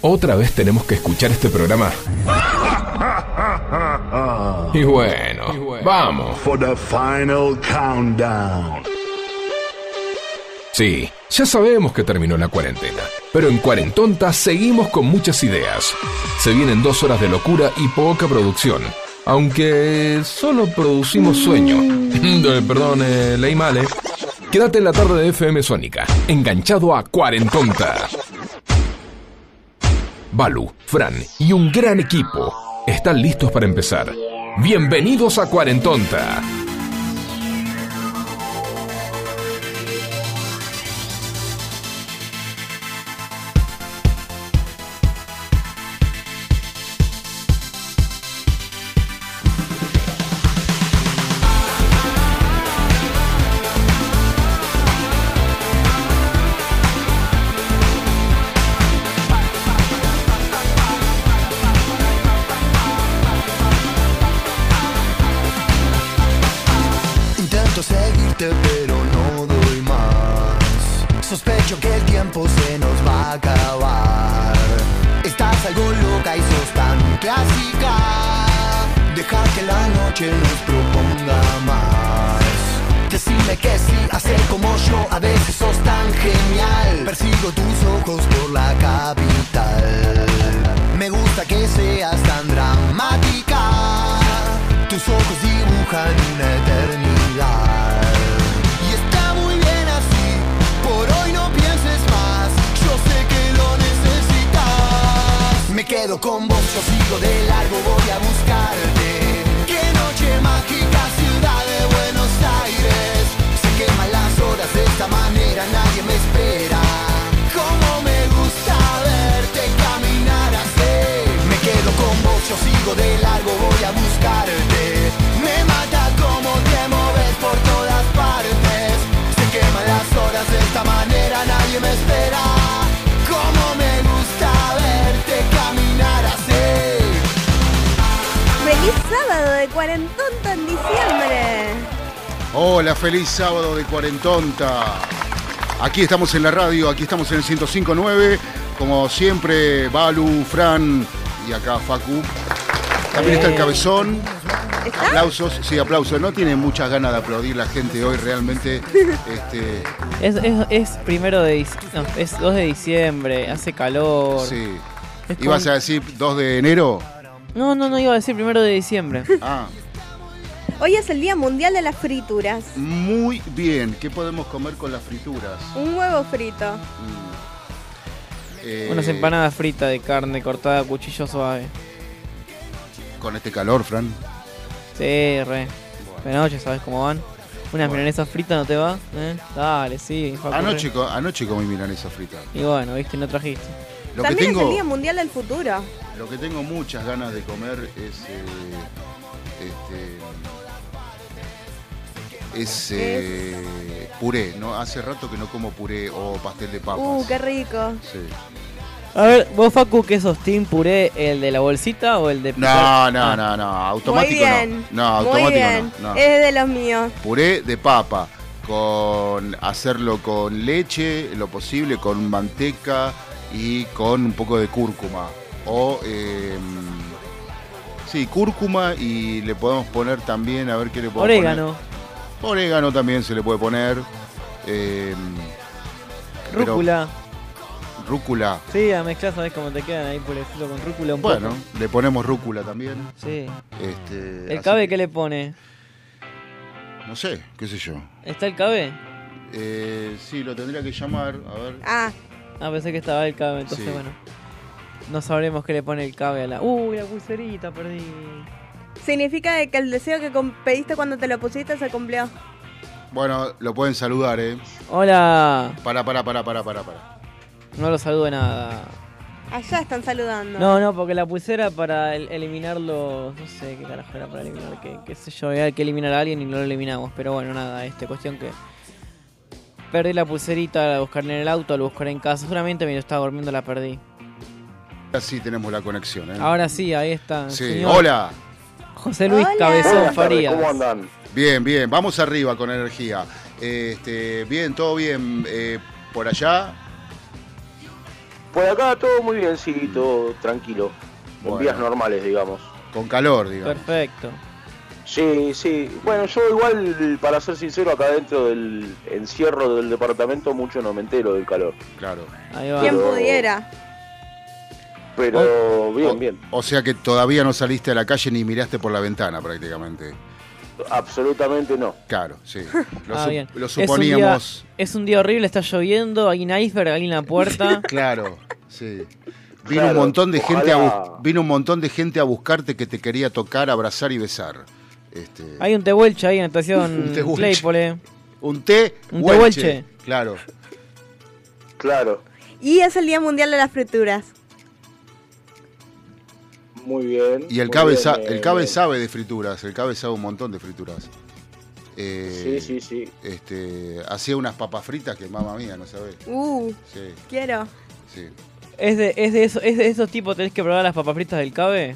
¿Otra vez tenemos que escuchar este programa? Y bueno, vamos. For the final countdown. Sí, ya sabemos que terminó la cuarentena, pero en Cuarentonta seguimos con muchas ideas. Se vienen dos horas de locura y poca producción, aunque solo producimos sueño. Perdón, eh, leí mal, ¿eh? Quédate en la tarde de FM Sónica, enganchado a Cuarentonta. Balu, Fran y un gran equipo están listos para empezar. Bienvenidos a Cuarentonta. Feliz sábado de Cuarentonta. Aquí estamos en la radio, aquí estamos en el 1059. Como siempre, Balu, Fran y acá Facu. También está el cabezón. ¿Está? Aplausos, sí, aplausos. No tiene muchas ganas de aplaudir la gente hoy, realmente. Este, Es, es, es primero de no, es 2 de diciembre, hace calor. sí. Es ¿Ibas a decir 2 de enero? No, no, no iba a decir primero de diciembre. Ah, Hoy es el Día Mundial de las Frituras. muy bien. ¿Qué podemos comer con las frituras? Un huevo frito. Mm. Eh, Unas empanadas fritas de carne cortada a cuchillo suave. Con este calor, Fran. Sí, re. De noche, ¿sabes cómo van? Unas Bueno. milanesas fritas, ¿no te va? ¿Eh? Dale, sí. Anoche, anoche comí milanesa frita. Y bueno, viste, no trajiste. Lo que, También es el Día Mundial del Futuro. lo que tengo muchas ganas de comer es. eh, este. Es eh, puré, ¿no? Hace rato que no como puré o pastel de papas. Uh, qué rico. Sí. A ver, vos, Facu, ¿qué sos? ¿Team puré, el de la bolsita o el de No, no, Ah. no, no, automático Muy bien. no. No, Muy automático bien. no. no. Es de los míos. Puré de papa, con hacerlo con leche, lo posible, con manteca y con un poco de cúrcuma. O, eh, sí, cúrcuma y le podemos poner también, a ver qué le podemos Orégano. poner. Orégano también se le puede poner. eh, pero- Rúcula. Rúcula. Sí, a mezclar, ¿sabes cómo te quedan ahí purecito con rúcula un Bueno, poco? le ponemos rúcula también. Sí. Este, ¿El así cabe que- qué le pone? No sé, qué sé yo. ¿Está el cabe? Eh, sí, lo tendría que llamar, a ver. Ah, Ah, pensé que estaba el cabe, entonces Sí. bueno. No sabremos qué le pone el cabe a la. Uy, la pulserita, perdí. Significa de que el deseo que pediste cuando te lo pusiste se cumplió. Bueno, lo pueden saludar, ¿eh? Hola. Para, para, para, para, para, para. No lo saludo nada. Allá están saludando. No, no, porque la pulsera para el- eliminarlo. No sé qué carajo era para eliminar. Qué, qué sé yo, había que eliminar a alguien y no lo eliminamos. Pero bueno, nada, este cuestión que. Perdí la pulserita al buscar en el auto, al buscar en casa. Seguramente me lo estaba durmiendo, la perdí. Así tenemos la conexión, ¿eh? Ahora sí, ahí está. sí, señor hola. José Luis Hola. Cabezón Farías. ¿Cómo andan? Bien, bien, vamos arriba con energía. Este, bien, todo bien. Eh, Por allá, Por acá todo muy bien, sí, todo tranquilo. Bueno. días normales, digamos. con calor, digamos. Perfecto. Sí, sí. Bueno, yo igual, para ser sincero, acá dentro del encierro del departamento mucho no me entero del calor. Claro. Ahí va. ¿Quién Pero- pudiera? Pero bien, o, bien. O sea que todavía no saliste a la calle ni miraste por la ventana prácticamente. Absolutamente no. Claro, sí. Lo, Ah, su- bien. lo Es un, día, suponíamos. es un día horrible, está lloviendo, hay un iceberg ahí en la puerta. Claro, sí. Vino Claro, un montón de gente a vino un montón de gente a buscarte que te quería tocar, abrazar y besar. Este, hay un tehuelche ahí en la Un estación tehuelche. Claypole. un té un huelche. tehuelche. Claro. Claro. Y es el Día Mundial de las Frituras. Muy bien. Y el cabe, bien, sa- eh, el cabe sabe de frituras, el cabe sabe un montón de frituras. Sí, Eh, sí, sí. Este, hacía unas papas fritas que mamá mía, no sabés. Uh, Sí, quiero. sí. ¿Es de, es, de eso, ¿Es de esos tipos tenés que probar las papas fritas del Cabe?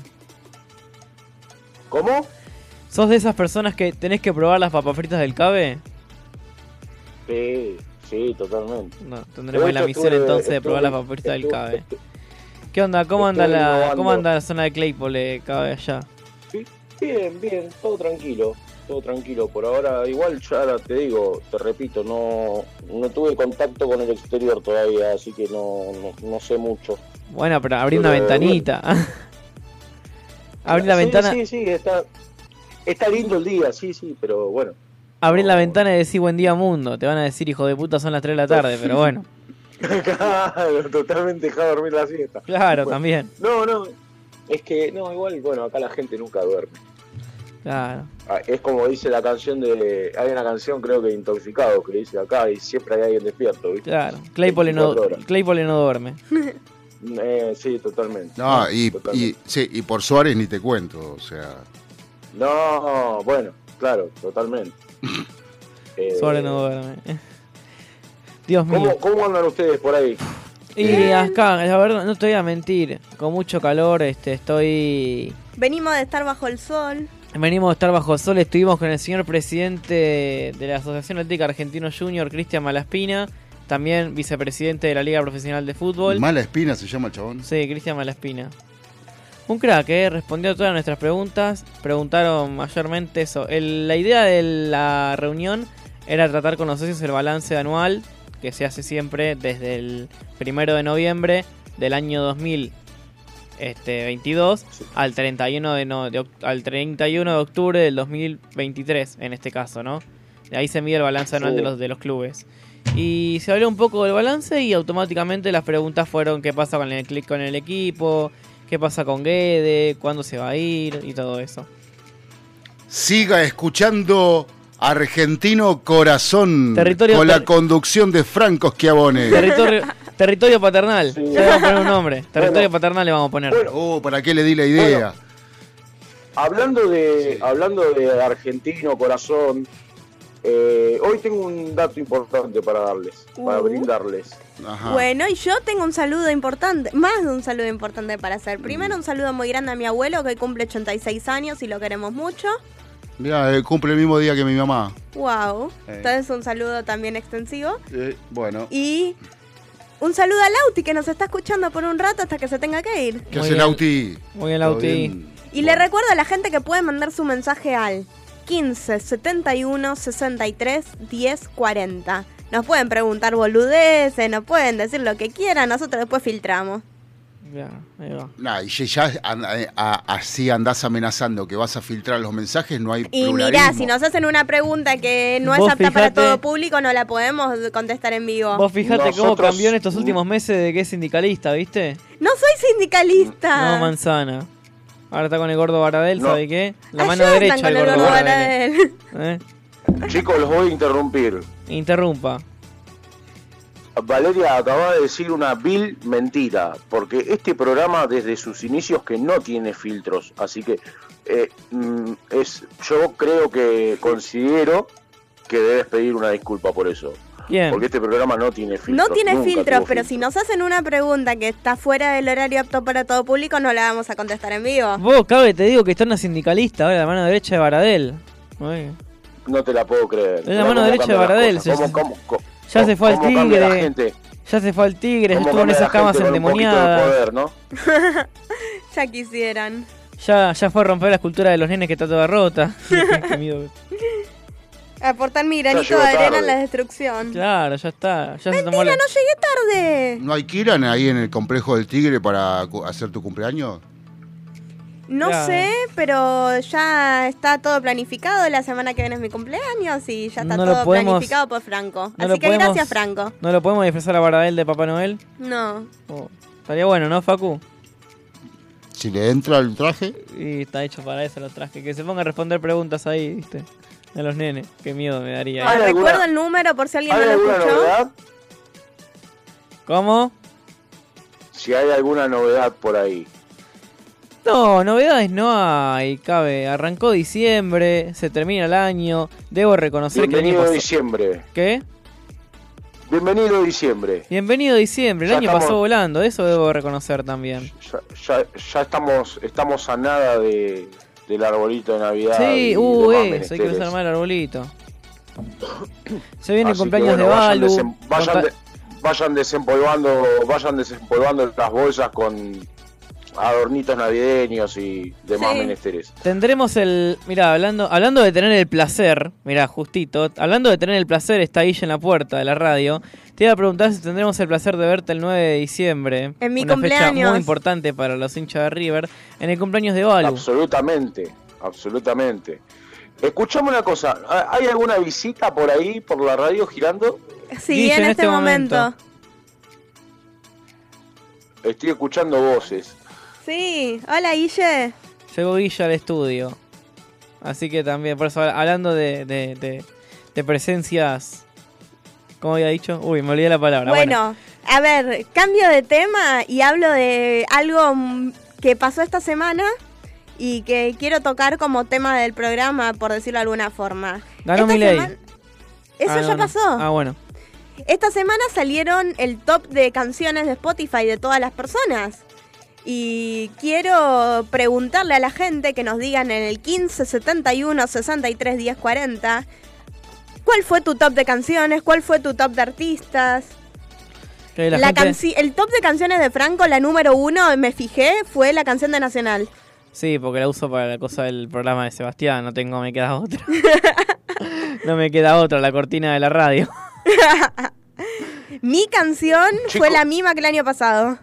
¿Cómo? ¿Sos de esas personas que tenés que probar las papas fritas del Cabe? Sí, sí, totalmente. No, tendremos la misión estuve- entonces de probar las papas fritas del estuve- Cabe. ¿Qué onda? ¿Cómo anda la, cómo anda la zona de Claypole, allá? Bien, bien, todo tranquilo, todo tranquilo. Por ahora, igual ya ahora te digo, te repito, no, no tuve contacto con el exterior todavía, así que no, no, no sé mucho. Bueno, pero abrí una ventanita. abrí la Sí, ventana, Sí, sí, está, está lindo el día, sí, sí, pero bueno. abrí la ventana y decís buen día mundo. Te van a decir hijo de puta son las 3 de la tarde, pero bueno. Claro, totalmente dejado dormir la siesta. Claro, Bueno. también. No, no, es que, no, igual, bueno, acá la gente nunca duerme. Claro. Ah, Es como dice la canción de. Hay una canción, creo que Intoxicado, que dice acá y siempre hay alguien despierto, ¿viste? Claro. Claypole no, 24 horas. Claypole no duerme. Eh, sí, totalmente. No, y, Totalmente. y, sí, y por Suárez ni te cuento, o sea. No, bueno, claro, totalmente. Eh, Suárez no duerme. Dios mío. ¿cómo, ¿Cómo andan ustedes por ahí? Y acá, la verdad, no te voy a mentir. Con mucho calor, este, estoy. Venimos de estar bajo el sol. Venimos de estar bajo el sol, estuvimos con el señor presidente de la Asociación Atlética Argentino Junior, Cristian Malaspina, también vicepresidente de la Liga Profesional de Fútbol. Mala espina se llama el chabón. Sí, Cristian Malaspina. Un crack, ¿eh? Respondió a todas nuestras preguntas. Preguntaron mayormente eso. El- la idea de la reunión era tratar con los socios el balance anual, que se hace siempre desde el primero de noviembre del año 2022 al 31 de, no- de al 31 de octubre del 2023, en este caso, ¿no? De ahí se mide el balance anual Sí. de los, de los clubes. Y se habló un poco del balance y automáticamente las preguntas fueron qué pasa con el, con el equipo, qué pasa con Guede, cuándo se va a ir y todo eso. Siga escuchando Argentino Corazón Territorio con la ter- conducción de Franco Schiavone. Territorio, territorio paternal. Sí. Le vamos a poner un nombre. Territorio Bueno. paternal le vamos a poner. Bueno, Oh, ¿para qué le di la idea? Hablando de, hablando de argentino, corazón, eh, hoy tengo un dato importante para darles, para Uh. brindarles. Ajá. Bueno, y yo tengo un saludo importante, más de un saludo importante para hacer. Primero, un saludo muy grande a mi abuelo que hoy cumple 86 años y lo queremos mucho. Mirá, eh, cumple el mismo día que mi mamá. Wow. Eh. Entonces, un saludo también extensivo. Eh, bueno, Y un saludo a Lauti que nos está escuchando por un rato hasta que se tenga que ir. ¿qué Muy hace bien. Lauti? Muy bien, ¿Todo Lauti. bien? Y le recuerdo a la gente que puede mandar su mensaje al 15 71 63 10 40. Nos pueden preguntar boludeces, nos pueden decir lo que quieran, nosotros después filtramos. Ya, ahí va. Nah, y ya eh, a- así andás amenazando que vas a filtrar los mensajes, no hay Y pluralismo. mirá, si nos hacen una pregunta que no es apta para todo público, no la podemos contestar en vivo. Vos fijate cómo cambió en estos últimos meses de que es sindicalista, ¿viste? No soy sindicalista. No, manzana. Ahora está con el gordo Baradel, No. ¿sabe qué? La Allá mano derecha del el gordo gordo Baradel. Baradel. ¿Eh? Chicos, los voy a interrumpir. Interrumpa. Valeria acaba de decir una vil mentira, porque este programa desde sus inicios que no tiene filtros, así que eh, mm, es, yo creo que considero que debes pedir una disculpa por eso, Bien. porque este programa no tiene filtros. No tiene nunca filtros, pero si nos hacen una pregunta que está fuera del horario apto para todo público, no la vamos a contestar en vivo. Vos, cabe, te digo que está una sindicalista ahora, la mano derecha de Baradel. Uy. No te la puedo creer. Es la mano derecha de Baradel, cómo- cómo- cómo- Ya se fue al ¿Cómo cambia la tigre. Ya se fue al tigre, ya ¿Cómo estuvo en esas camas endemoniadas. poder, ¿no? Ya quisieran. Ya, ya fue a romper la escultura de los nenes que está toda rota. Qué miedo. Aportar mi granito de arena en la destrucción. Claro, ya está. Ya se tomó la... Mira, no llegué tarde. ¿No hay que ir ahí en el complejo del Tigre para cu- hacer tu cumpleaños? No sé, pero ya está todo planificado. La semana que viene es mi cumpleaños y ya está No todo podemos- planificado por Franco. no Así que podemos- gracias, Franco. ¿No lo podemos disfrazar a Bardabel de Papá Noel? No. Oh, estaría bueno, ¿no, Facu? Si le entra el traje, Y está hecho para eso los trajes. Que se ponga a responder preguntas ahí, ¿viste? De los nenes. Qué miedo me daría. ¿Hay Ah, Recuerdo el número por si alguien ¿Hay no lo escuchó. novedad? ¿Cómo? Si hay alguna novedad por ahí. No, novedades no hay, cabe. Arrancó diciembre, se termina el año. Debo reconocer que el año Bienvenido diciembre. ¿Qué? Bienvenido diciembre. Bienvenido diciembre, el Ya año estamos- pasó volando, eso debo reconocer también. Ya, ya, ya estamos, estamos a nada de, del arbolito de Navidad. Sí, uh, eso, hay que menesteres. desarmar el arbolito. Se viene el que, cumpleaños bueno, de vayan Balu. desem- vayan, de- vayan desempolvando, vayan desempolvando las bolsas con adornitos navideños y demás Sí. menesteres. Tendremos el. Mira, hablando, hablando de tener el placer, mira, justito, hablando de tener el placer, está ahí en la puerta de la radio. Te iba a preguntar si tendremos el placer de verte el 9 de diciembre. En mi una fecha cumpleaños. muy importante para los hinchas de River. En el cumpleaños de Balu. Absolutamente, absolutamente. Escuchame una cosa, ¿hay alguna visita por ahí, por la radio girando? Sí, Guille, en, en este, este momento. momento. Estoy escuchando voces. Sí. Hola, Guille. Llegó Guilla al estudio. Así que también, por eso, hablando de, de, de- de presencias. ¿Cómo había dicho? Uy, me olvidé la palabra. Bueno, a ver, cambio de tema y hablo de algo que pasó esta semana y que quiero tocar como tema del programa, por decirlo de alguna forma. Ganó Milei. semana- Eso Ah, ya no, no. pasó. Ah, bueno. Esta semana salieron el top de canciones de Spotify de todas las personas. Y quiero preguntarle a la gente que nos digan en el 15 71 63 10 40 cuál fue tu top de canciones, cuál fue tu top de artistas. La La gente- canci- el top de canciones de Franco, la número uno, me fijé, fue la canción de Nacional. Sí, porque la uso para la cosa del programa de Sebastián, no tengo, me queda otra. no me queda otra, la cortina de la radio. Mi canción Chico. fue la misma que el año pasado.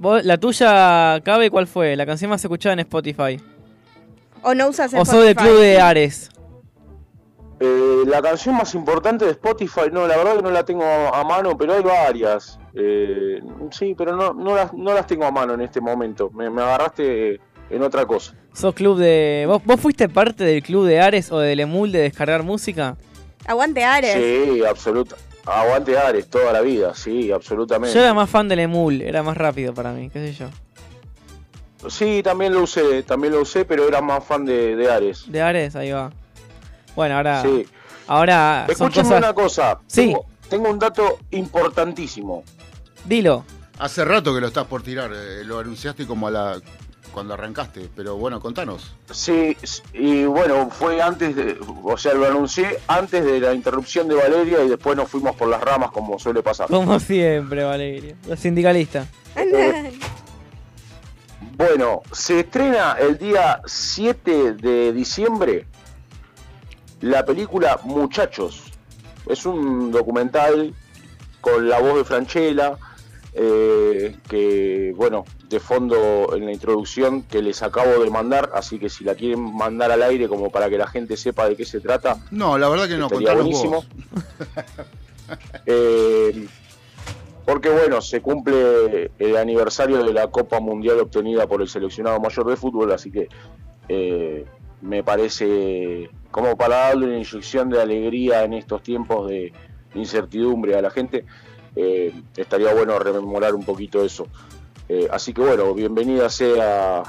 ¿Vos- ¿La tuya, Cabe, cuál fue? La canción más escuchada en Spotify. ¿O no usas ¿O sos del Spotify? club de Ares? Eh, la canción más importante de Spotify, no, la verdad que no la tengo a, a mano, pero hay varias. Eh, sí, pero no, no, las, no las tengo a mano en este momento. Me, me agarraste en otra cosa. ¿Sos club de... ¿Vos, ¿Vos fuiste parte del club de Ares o del Emul de descargar música? Aguante Ares. Sí, absoluta. Aguante Ares toda la vida, sí, absolutamente. Yo era más fan del Emul, era más rápido para mí, qué sé yo. Sí, también lo usé, también lo usé, pero era más fan de, de Ares. De Ares, ahí va. Bueno, ahora... Sí. Ahora Escúchame cosas... una cosa. Sí. Tengo, tengo un dato importantísimo. Dilo. hace rato que lo estás por tirar. eh, lo anunciaste como a la cuando arrancaste. Pero bueno, contanos. Sí, y bueno, fue antes de, o sea, lo anuncié antes de la interrupción de Valeria y después nos fuimos por las ramas como suele pasar. Como siempre, Valeria. La sindicalista. Bueno, se estrena el día 7 de diciembre la película Muchachos. Es un documental con la voz de Franchella, eh, que bueno, de fondo en la introducción que les acabo de mandar, así que si la quieren mandar al aire como para que la gente sepa de qué se trata, No, la verdad que no, buenísimo. Eh, porque bueno, se cumple el aniversario de la Copa Mundial obtenida por el seleccionado mayor de fútbol, así que eh, me parece como para darle una inyección de alegría en estos tiempos de incertidumbre a la gente, eh, estaría bueno rememorar un poquito eso. Eh, así que bueno, bienvenida sea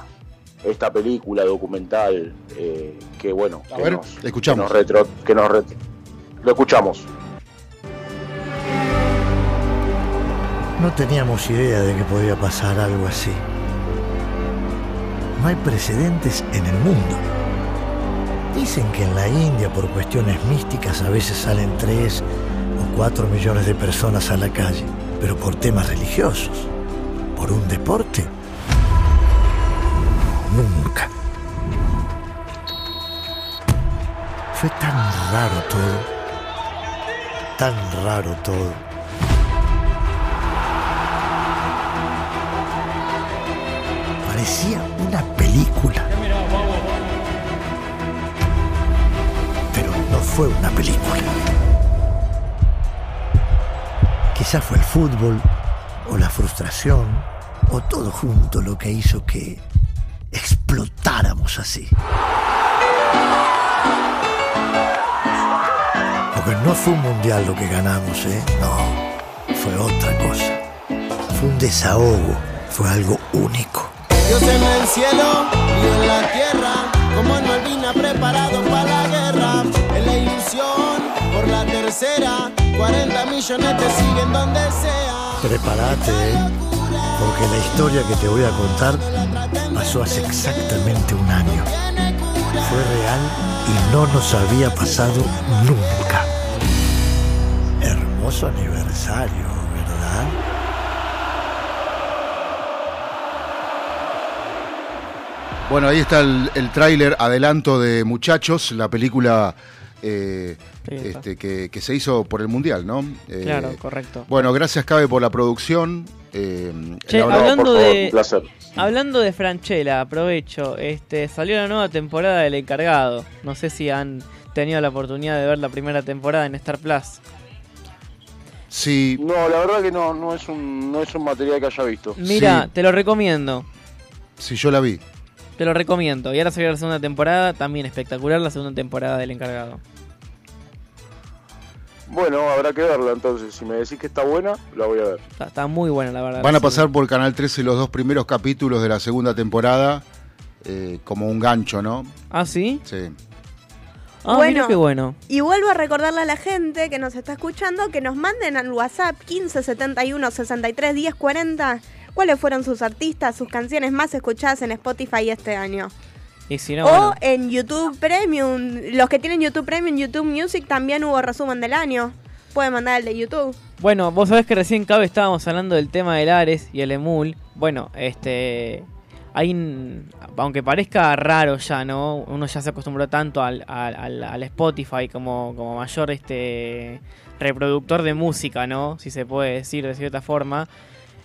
esta película documental eh, que bueno, A que ver, nos, escuchamos. que nos retro- que nos lo escuchamos. No teníamos idea de que podía pasar algo así. No hay precedentes en el mundo. Dicen que en la India por cuestiones místicas a veces salen tres o cuatro millones de personas a la calle, pero por temas religiosos, por un deporte, nunca. Fue tan raro todo, tan raro todo. Parecía una película. Pero no fue una película. Quizás fue el fútbol, o la frustración, o todo junto lo que hizo que explotáramos así. Porque no fue un mundial lo que ganamos, ¿eh? No, fue otra cosa. Fue un desahogo, fue algo único. Dios en el cielo y en la tierra, como en Malvina preparado para la guerra. En la ilusión, por la tercera, 40 millones te siguen donde sea. Prepárate, ¿eh? Porque la historia que te voy a contar pasó hace exactamente un año. Fue real y no nos había pasado nunca. Hermoso aniversario, ¿verdad? Bueno, ahí está el, el tráiler adelanto de Muchachos, la película eh, este, que, que se hizo por el Mundial, ¿no? Eh, Claro, correcto. Bueno, gracias Cabe por la producción. Eh, Che, la verdad- hablando por favor, de- un placer. Hablando de Franchella, aprovecho, este salió la nueva temporada del encargado. No sé si han tenido la oportunidad de ver la primera temporada en Star Plus. sí, No, la verdad que no, no es un, no es un material que haya visto. Mira, Sí. te lo recomiendo. sí, yo la vi. Te lo recomiendo. Y ahora salió la segunda temporada, también espectacular la segunda temporada del encargado. Bueno, habrá que verla entonces. Si me decís que está buena, la voy a ver. Está, está muy buena la verdad. Van a pasar por Canal 13 los dos primeros capítulos de la segunda temporada eh, como un gancho, ¿no? ¿Ah, sí? Sí. Ah, Bueno. mira qué bueno. Y vuelvo a recordarle a la gente que nos está escuchando que nos manden al WhatsApp 15 71 63 10 40 cuáles fueron sus artistas, sus canciones más escuchadas en Spotify este año. Y si no, o bueno. en YouTube Premium. Los que tienen YouTube Premium, YouTube Music, también hubo resumen del año. Pueden mandar el de YouTube. Bueno, vos sabés que recién cabe estábamos hablando del tema del Ares y el Emul. Bueno, este. Hay. un- Aunque parezca raro ya, ¿no? Uno ya se acostumbró tanto al, al- al- al Spotify como, como mayor este reproductor de música, ¿no? Si se puede decir de cierta forma.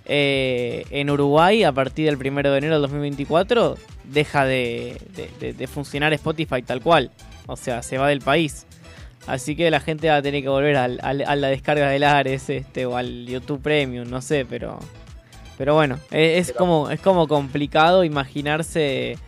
Eh, en Uruguay, a partir del 1 de enero del 2024, deja de, de- de- de funcionar Spotify tal cual. O sea, se va del país. Así que la gente va a tener que volver al- al- a la descarga del Ares este, o al YouTube Premium, no sé, pero. Pero bueno, es, como, es como complicado imaginarse.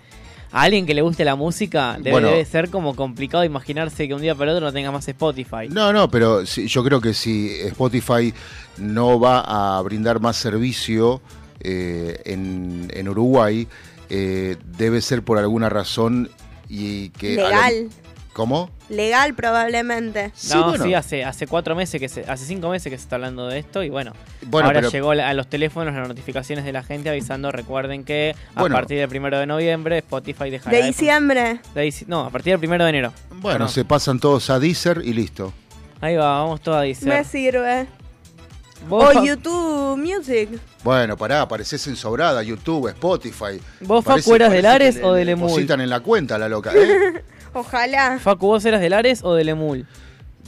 A alguien que le guste la música, debe, Bueno. debe ser como complicado imaginarse que un día para otro no tenga más Spotify. No, no, pero sí, yo creo que si Spotify no va a brindar más servicio eh, en, en Uruguay, eh, debe ser por alguna razón y que... Legal. ¿Cómo? Legal probablemente. No, bueno. sí, hace, hace cuatro meses, que se, hace cinco meses que se está hablando de esto y bueno, Bueno, ahora pero- llegó a los teléfonos las notificaciones de la gente avisando, recuerden que a Bueno. partir del primero de noviembre Spotify dejará De diciembre. de no, a partir del primero de enero. Bueno, No. se pasan todos a Deezer y listo. Ahí va, vamos todos a decir. Me sirve. Vos, O YouTube Music. Bueno, pará, apareces en sobrada, YouTube, Spotify. ¿Vos, Facu, eras del Ares o del Emul? depositan en la cuenta la loca, ¿eh? Ojalá. Facu, ¿vos eras del Ares o del Emul?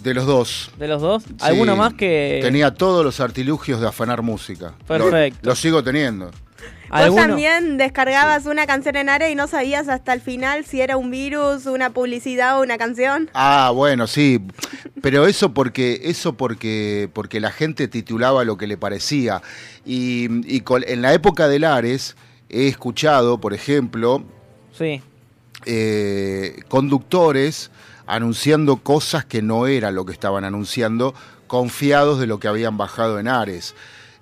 De los dos. ¿De los dos? ¿Alguno Sí, más que...? Tenía todos los artilugios de afanar música. Perfecto. Lo, sigo teniendo. Vos ¿Alguno? también descargabas una canción en Ares y no sabías hasta el final si era un virus, una publicidad o una canción. Ah, bueno, sí. Pero eso porque, eso porque, porque la gente titulaba lo que le parecía. Y, en la época del Ares he escuchado, por ejemplo, Sí. Eh, conductores anunciando cosas que no era lo que estaban anunciando, confiados de lo que habían bajado en Ares.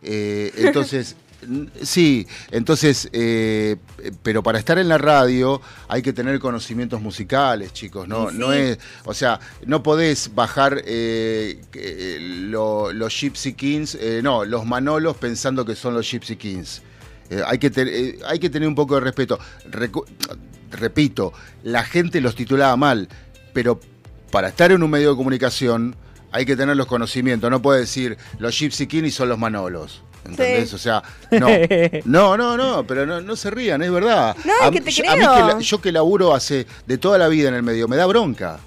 Eh, entonces, sí, entonces, eh, pero para estar en la radio hay que tener conocimientos musicales, chicos, ¿no? Sí. No es, o sea, no podés bajar lo- los Gypsy Kings, no, los Manolos pensando que son los Gypsy Kings. Hay, que hay que tener un poco de respeto. Recu- repito, la gente los titulaba mal, pero para estar en un medio de comunicación hay que tener los conocimientos. No puede decir los Gypsy Kings son los Manolos. ¿Entendés? Sí. O sea, no. No, no, no, pero no, no se rían, es verdad. No, a, es que te yo- a mí que la- yo que laburo hace de toda la vida en el medio, me da bronca.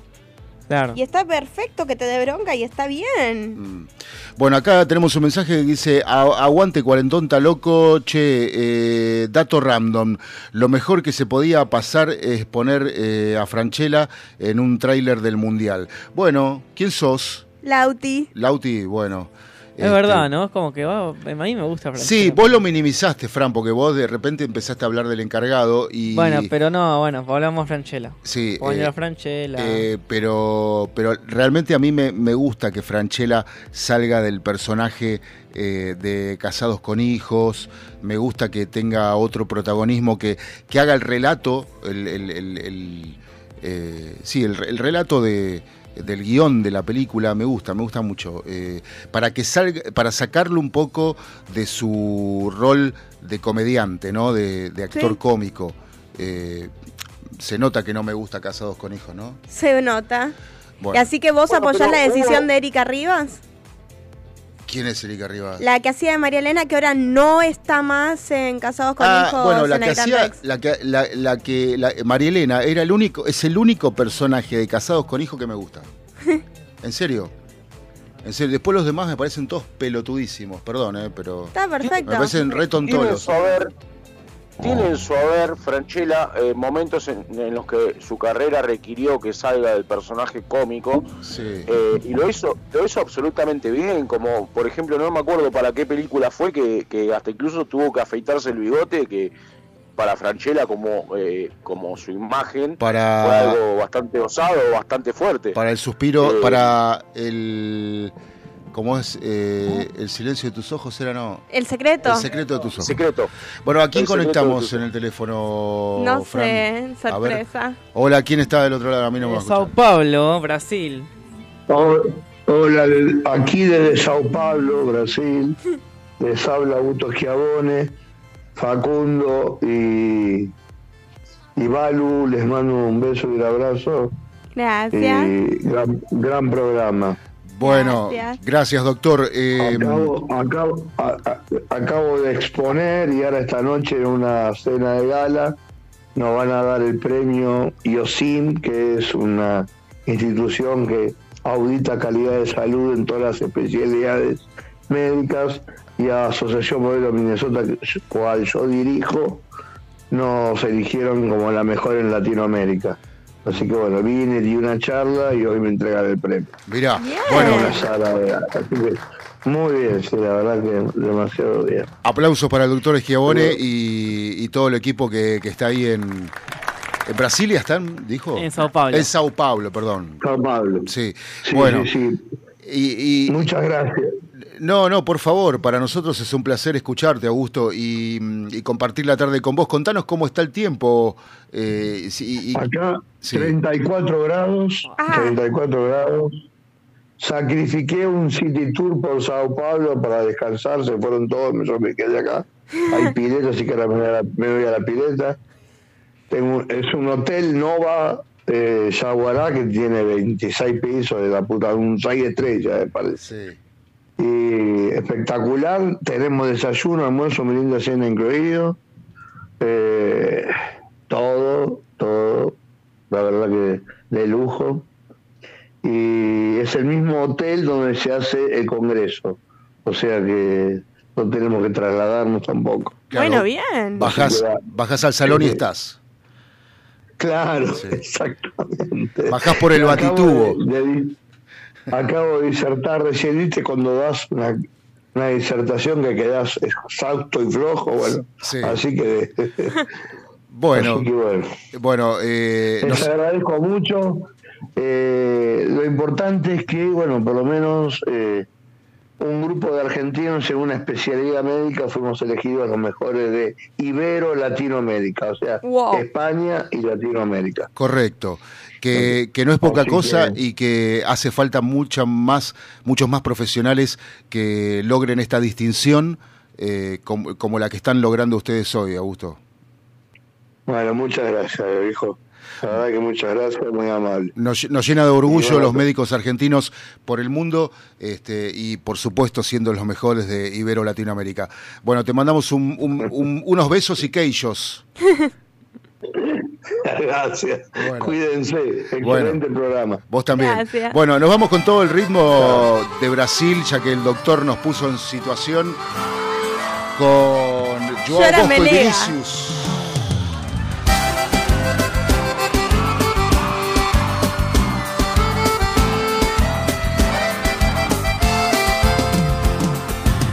Claro. Y está perfecto que te dé bronca y está bien. Mm. Bueno, acá tenemos un mensaje que dice, "A- aguante cuarentón, está loco, che, eh, dato random, lo mejor que se podía pasar es poner eh, a Franchella en un tráiler del Mundial. Bueno, ¿quién sos? Lauti. Lauti, bueno. Es este, verdad, ¿no? Es como que va, a mí me gusta Franchella. Sí, vos lo minimizaste, Fran, porque vos de repente empezaste a hablar del encargado y... Bueno, pero no, bueno, hablamos Franchella. Sí, eh, Franchella. Eh, pero, pero realmente a mí me, me gusta que Franchella salga del personaje eh, de Casados con Hijos. Me gusta que tenga otro protagonismo, que, que haga el relato, el, el- el- el, eh, sí, el relato de, del guion de la película. Me gusta, me gusta mucho. Eh, para que salga, para sacarlo un poco de su rol de comediante, ¿no? De, de actor Sí. cómico. Eh, se nota que no me gusta Casados con Hijos, ¿no? Se nota. Bueno, Y así que vos Bueno, apoyás la decisión de Erika Rivas, ¿quién es Erika Rivas? la que hacía de María Elena, que ahora no está más en Casados con Ah, Hijos bueno, la en que hacía, la que, la, la que la- María Elena era el único, es el único personaje de Casados con Hijos que me gusta. En serio. En serio, después los demás me parecen todos pelotudísimos, perdón, eh, pero Está me perfecto. parecen re Tiene tiene en su haber, Franchella, eh, momentos en, en los que su carrera requirió que salga del personaje cómico Sí. eh, y lo hizo, lo hizo absolutamente bien, como por ejemplo, no me acuerdo para qué película fue, que, que hasta incluso tuvo que afeitarse el bigote, que para Franchella como, eh, como su imagen fue Para, algo bastante osado, bastante fuerte. para el suspiro, Eh, para el ¿cómo es? Eh, el silencio de tus ojos era no. El secreto. El secreto de tus ojos. Secreto. Bueno, ¿a quién El conectamos en el teléfono? no Fran? sé, sorpresa. Hola, ¿quién está del otro lado? A mí no me va a De Sao. Paulo, Brasil. Hola, aquí desde Sao Paulo, Brasil. Les habla Augusto Schiavone, Facundo y, y Balu. Les mando un beso y un abrazo. Gracias. Y gran, gran programa. Bueno, Gracias. gracias, doctor. Eh, Acabo, acabo, a- a- acabo de exponer y ahora esta noche en una cena de gala nos van a dar el premio IOSIM, que es una institución que audita calidad de salud en todas las especialidades médicas y a Asociación Modelo Minnesota, que- cual yo dirijo, nos eligieron como la mejor en Latinoamérica. Así que bueno, vine, di una charla y hoy me entregan el premio. mirá, Bien. bueno, Una sala de- así que muy bien, sí, la verdad que demasiado bien. aplausos para el doctor Schiavone y, y todo el equipo que, que está ahí en, en Brasilia, ¿están? ¿Dijo? En Sao Paulo. En Sao Paulo, perdón. Juan Pablo. Sí, Sí, bueno. sí, sí. Y, y- Muchas gracias. no, no, por favor, para nosotros es un placer escucharte, Augusto, y, y compartir la tarde con vos. Contanos cómo está el tiempo. eh, y- Acá Sí. 34 grados, Ah. 34 grados. Sacrifiqué un city tour por Sao Paulo para descansar, se fueron todos, yo me quedé acá. Hay pileta, así que ahora me voy a la, voy a la pileta. Tengo, es un hotel Nova eh, Yaguará que tiene 26 pisos de la puta, un 6 estrellas, me parece. sí. Y espectacular. Tenemos desayuno, almuerzo, merienda, cena incluido. Eh, todo, todo. La verdad que de lujo. Y es el mismo hotel donde se hace el congreso. O sea que no tenemos que trasladarnos tampoco. Claro, Bueno, bien. Bajás, bajás al salón y Sí. estás. Claro, Sí. exactamente. Bajás por el Acabo batitubo. de- de- acabo de disertar recién, ¿viste? Cuando das una, una disertación que quedas exhausto y flojo, bueno. Sí. Así que, Bueno, así que bueno. bueno, eh, Les nos- agradezco mucho. Eh, lo importante es que, bueno, por lo menos eh, un grupo de argentinos en una especialidad médica fuimos elegidos los mejores de Ibero Latinoamérica, o sea, Wow. España y Latinoamérica. Correcto. Que, que no es poca Así cosa que- y que hace falta mucha más, muchos más profesionales que logren esta distinción eh, como, como la que están logrando ustedes hoy, Augusto. Bueno, muchas gracias, hijo. La verdad que muchas gracias, muy amable. Nos, nos llena de orgullo bueno, los médicos argentinos por el mundo este, y por supuesto siendo los mejores de Ibero Latinoamérica. Bueno, te mandamos un- un- un- unos besos y queillos. Gracias. Cuídense. Excelente programa. Vos también. Gracias. Bueno, nos vamos con todo el ritmo de Brasil, ya que el doctor nos puso en situación con Joao Llora Bosco y Melega. Vinicius.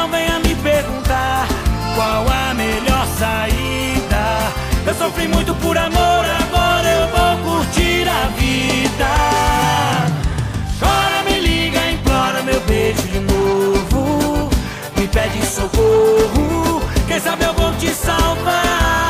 Não venha me perguntar qual a melhor saída. Eu sofri muito por amor, agora eu vou curtir a vida. Chora, me liga, implora meu beijo de novo. Me pede socorro, quem sabe eu vou te salvar.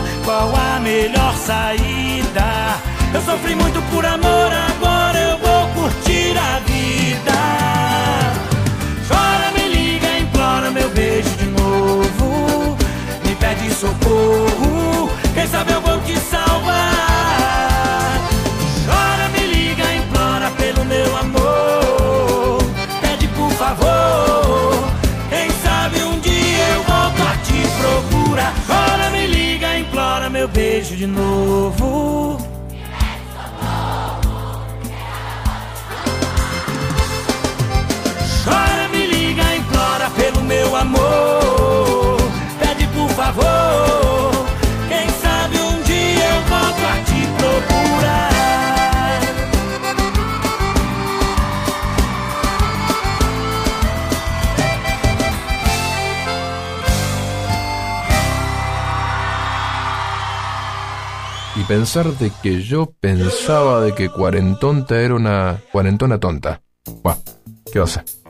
qual a melhor saída. Eu sofri muito por amor, agora eu vou curtir a vida. Chora, me liga, implora meu beijo de novo. Me pede socorro, beijo de novo. Pensar de que yo pensaba de que cuarentonta era una cuarentona tonta. Buah, ¿qué va a?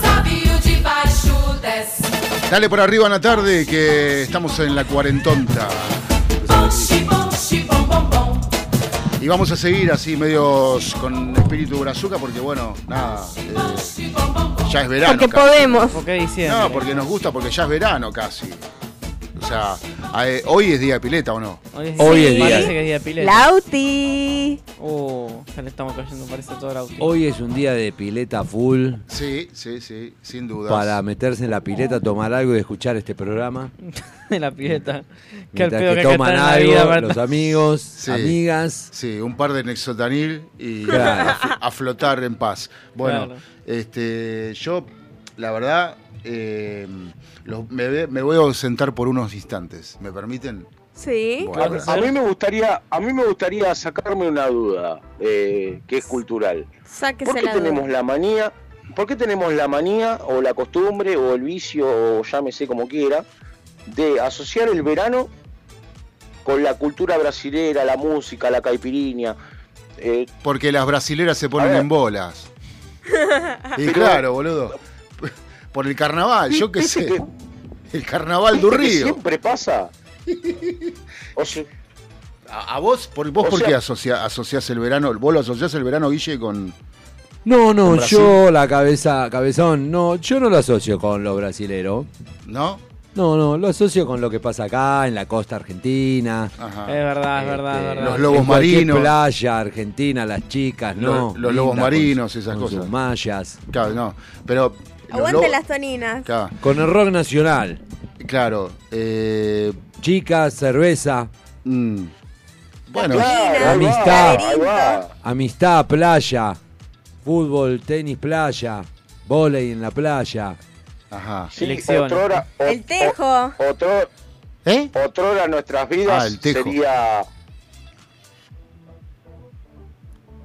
Sobe e o de baixo desce. Dale por arriba en la tarde que estamos en la cuarentonta. Y vamos a seguir así medios con espíritu brazuca porque bueno, nada, eh, ya es verano. Porque casi. podemos. Porque diciembre. No, porque nos gusta, porque ya es verano casi. O sea, eh, hoy es día de pileta o no. Hoy es, Hoy es día. Parece que es día de pileta. Lauti. Oh, ya le estamos cayendo, parece todo Lauti. Hoy es un día de pileta full Sí, sí, sí, sin duda. para meterse en la pileta, tomar algo y escuchar este programa. de la pileta. Que al pedo que que, toman la algo, vida, los amigos, Sí. amigas. Sí, un par de Nexotanil y Claro. a, fl- a flotar en paz. Bueno, Claro. este, yo, la verdad, eh, los- me, voy a ausentar por unos instantes. ¿Me permiten? Sí. Bueno, A mí me gustaría, a mí me gustaría sacarme una duda eh, que es cultural. ¿Por Sáquese qué la tenemos duda. la manía? ¿Por qué tenemos la manía o la costumbre o el vicio o llámese como quiera de asociar el verano con la cultura brasilera, la música, la caipirinha? Eh, porque las brasileras se ponen en bolas. Y Pero- claro, boludo. Por el carnaval, yo qué sé. El carnaval do ¿viste que Río. siempre pasa. O sea, ¿A, a vos, por, vos O por sea- qué asocia- asociás el verano? ¿Vos lo asociás el verano, Guille, con...? No, no, yo la cabeza, cabezón, no, yo no lo asocio con lo brasilero. ¿No? No, no, lo asocio con lo que pasa acá, en la costa argentina. Ajá. Es verdad, es verdad, es Este, verdad. Los lobos en marinos. playa argentina, las chicas, ¿no? Los- los lobos marinos, con- esas con cosas. sus mallas. Claro, no. Pero... Aguante las toninas. Claro, Con el rock nacional. claro, eh, Chicas, cerveza, mm, bueno, amistad. amistad, playa, fútbol, tenis, playa, volei en la playa. ajá. Sí, Elecciones. otrora- o- El tejo. o- otro- ¿Eh? otrora nuestras vidas Ah, el tejo. sería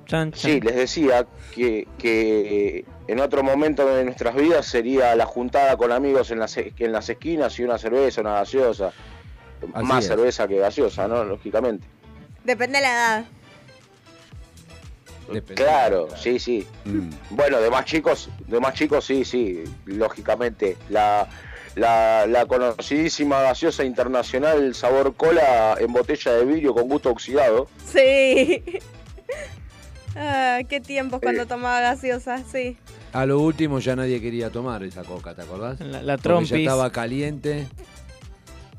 Chan, chan. Sí, les decía que, que en otro momento de nuestras vidas sería la juntada con amigos en las, en las esquinas y una cerveza, una gaseosa. Así Más es. cerveza que gaseosa, ¿no? Lógicamente. Depende de la edad. Depende. Claro, sí, sí. Mm. Bueno, de más chicos, de más chicos, sí, sí, lógicamente. La, la, la conocidísima gaseosa internacional sabor cola en botella de vidrio con gusto oxidado. Sí. Ah, qué tiempos cuando Eh. tomaba gaseosa, sí. A lo último ya nadie quería tomar esa coca, ¿te acordás? La, la Porque trompis. ya estaba caliente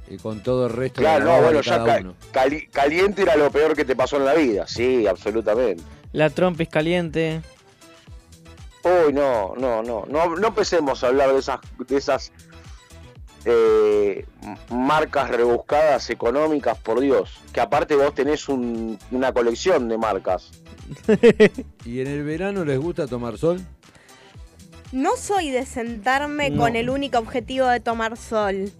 y con todo el resto Claro, de la no, bueno, de ya cada ca- uno. cali- caliente era lo peor que te pasó en la vida, sí, absolutamente. La trompis caliente. Uy, no, no, no, no, no empecemos a hablar de esas, de esas eh, marcas rebuscadas económicas, por Dios. Que aparte vos tenés un- una colección de marcas. ¿Y en el verano les gusta tomar sol? No soy de sentarme No. con el único objetivo de tomar sol.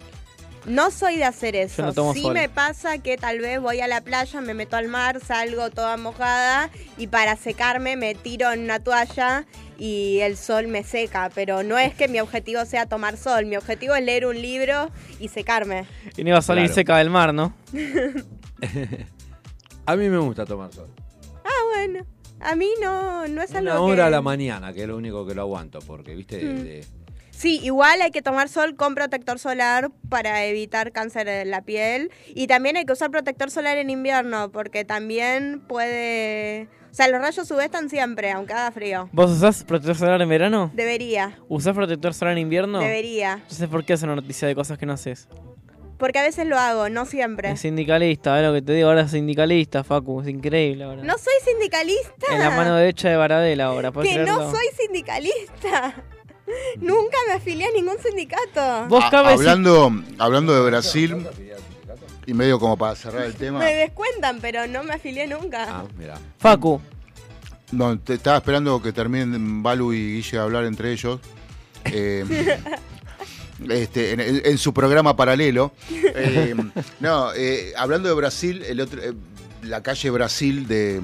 No soy de hacer eso. no tomo sí sol. me pasa que tal vez voy a la playa, me meto al mar, salgo toda mojada y para secarme me tiro en una toalla y el sol me seca. Pero no es que mi objetivo sea tomar sol. Mi objetivo es leer un libro y secarme. Y no iba a salir Claro. seca del mar, ¿no? A mí me gusta tomar sol. Ah, bueno. A mí no, no es algo Una hora que... a la mañana, que es lo único que lo aguanto, porque, viste, Mm. de- Sí, igual hay que tomar sol con protector solar para evitar cáncer de la piel. Y también hay que usar protector solar en invierno porque también puede... O sea, los rayos UV están siempre, aunque haga frío. ¿Vos usás protector solar en verano? Debería, ¿Usás protector solar en invierno? debería. Entonces, ¿por qué hacer una noticia de cosas que no haces? Porque a veces lo hago, no siempre. Es sindicalista, es lo que te digo, ahora es sindicalista, Facu, es increíble ahora. No soy sindicalista. En la mano derecha de Baradela ahora, ¿podés Que no soy sindicalista. Nunca me afilié a ningún sindicato. Vos Ah, cabes- hablando, hablando de Brasil, y medio como para cerrar el tema. Me descuentan, pero no me afilié nunca. Ah, mira. Facu. No, te estaba esperando que terminen Balu y Guille a hablar entre ellos. Eh, este, en, en- en su programa paralelo. Eh, no, eh, hablando de Brasil, el otro, eh, la calle Brasil de.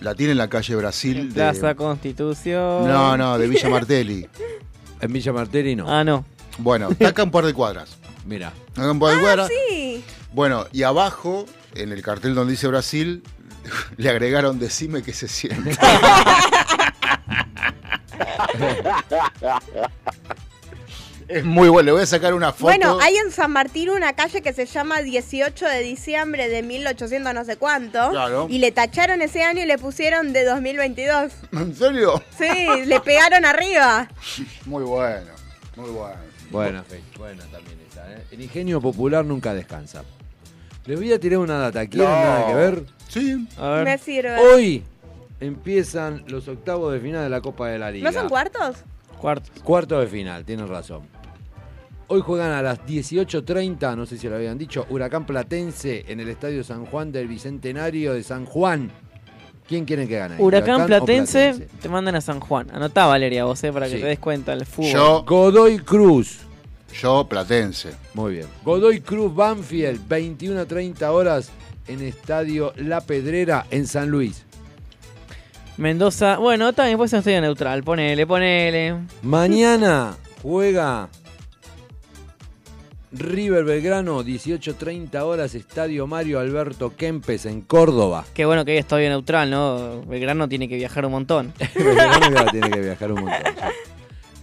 La tiene en la calle Brasil de. Plaza Constitución. No, no, de Villa Martelli. En Villa Martelli no. Ah, no. Bueno, está acá un par de cuadras. Mira. Acá un par de Ah, cuadras. sí. Bueno, y abajo, en el cartel donde dice Brasil, le agregaron decime que se siente. Es muy bueno, le voy a sacar una foto. Bueno, hay en San Martín una calle que se llama 18 de diciembre de 1800 no sé cuánto. Claro. Y le tacharon ese año y le pusieron de 2022. ¿En serio? Sí, le pegaron arriba. Muy bueno, muy bueno. Buena, buena también esa. ¿eh? El ingenio popular nunca descansa. Les voy a tirar una data. ¿Quieren No. nada que ver? Sí. A ver. Me sirve. Hoy empiezan los octavos de final de la Copa de la Liga. ¿No son cuartos? Cuartos. Cuarto de final, tienen razón. Hoy juegan a las 18.30, no sé si lo habían dicho, Huracán Platense en el Estadio San Juan del Bicentenario de San Juan. ¿Quién quieren que gane? Huracán Platense, te mandan a San Juan. Anotá, Valeria, vos, eh, para que Sí. te des cuenta el fútbol. Yo, Godoy Cruz. yo, Platense. Muy bien. Godoy Cruz Banfield, 21 a 30 horas en Estadio La Pedrera en San Luis. Mendoza, bueno, también puede ser un estadio neutral. Ponele, ponele. Mañana juega River Belgrano, 18.30 horas, Estadio Mario Alberto Kempes en Córdoba. Qué bueno que hay estadio neutral, ¿no? Belgrano tiene que viajar un montón. Belgrano tiene que viajar un montón.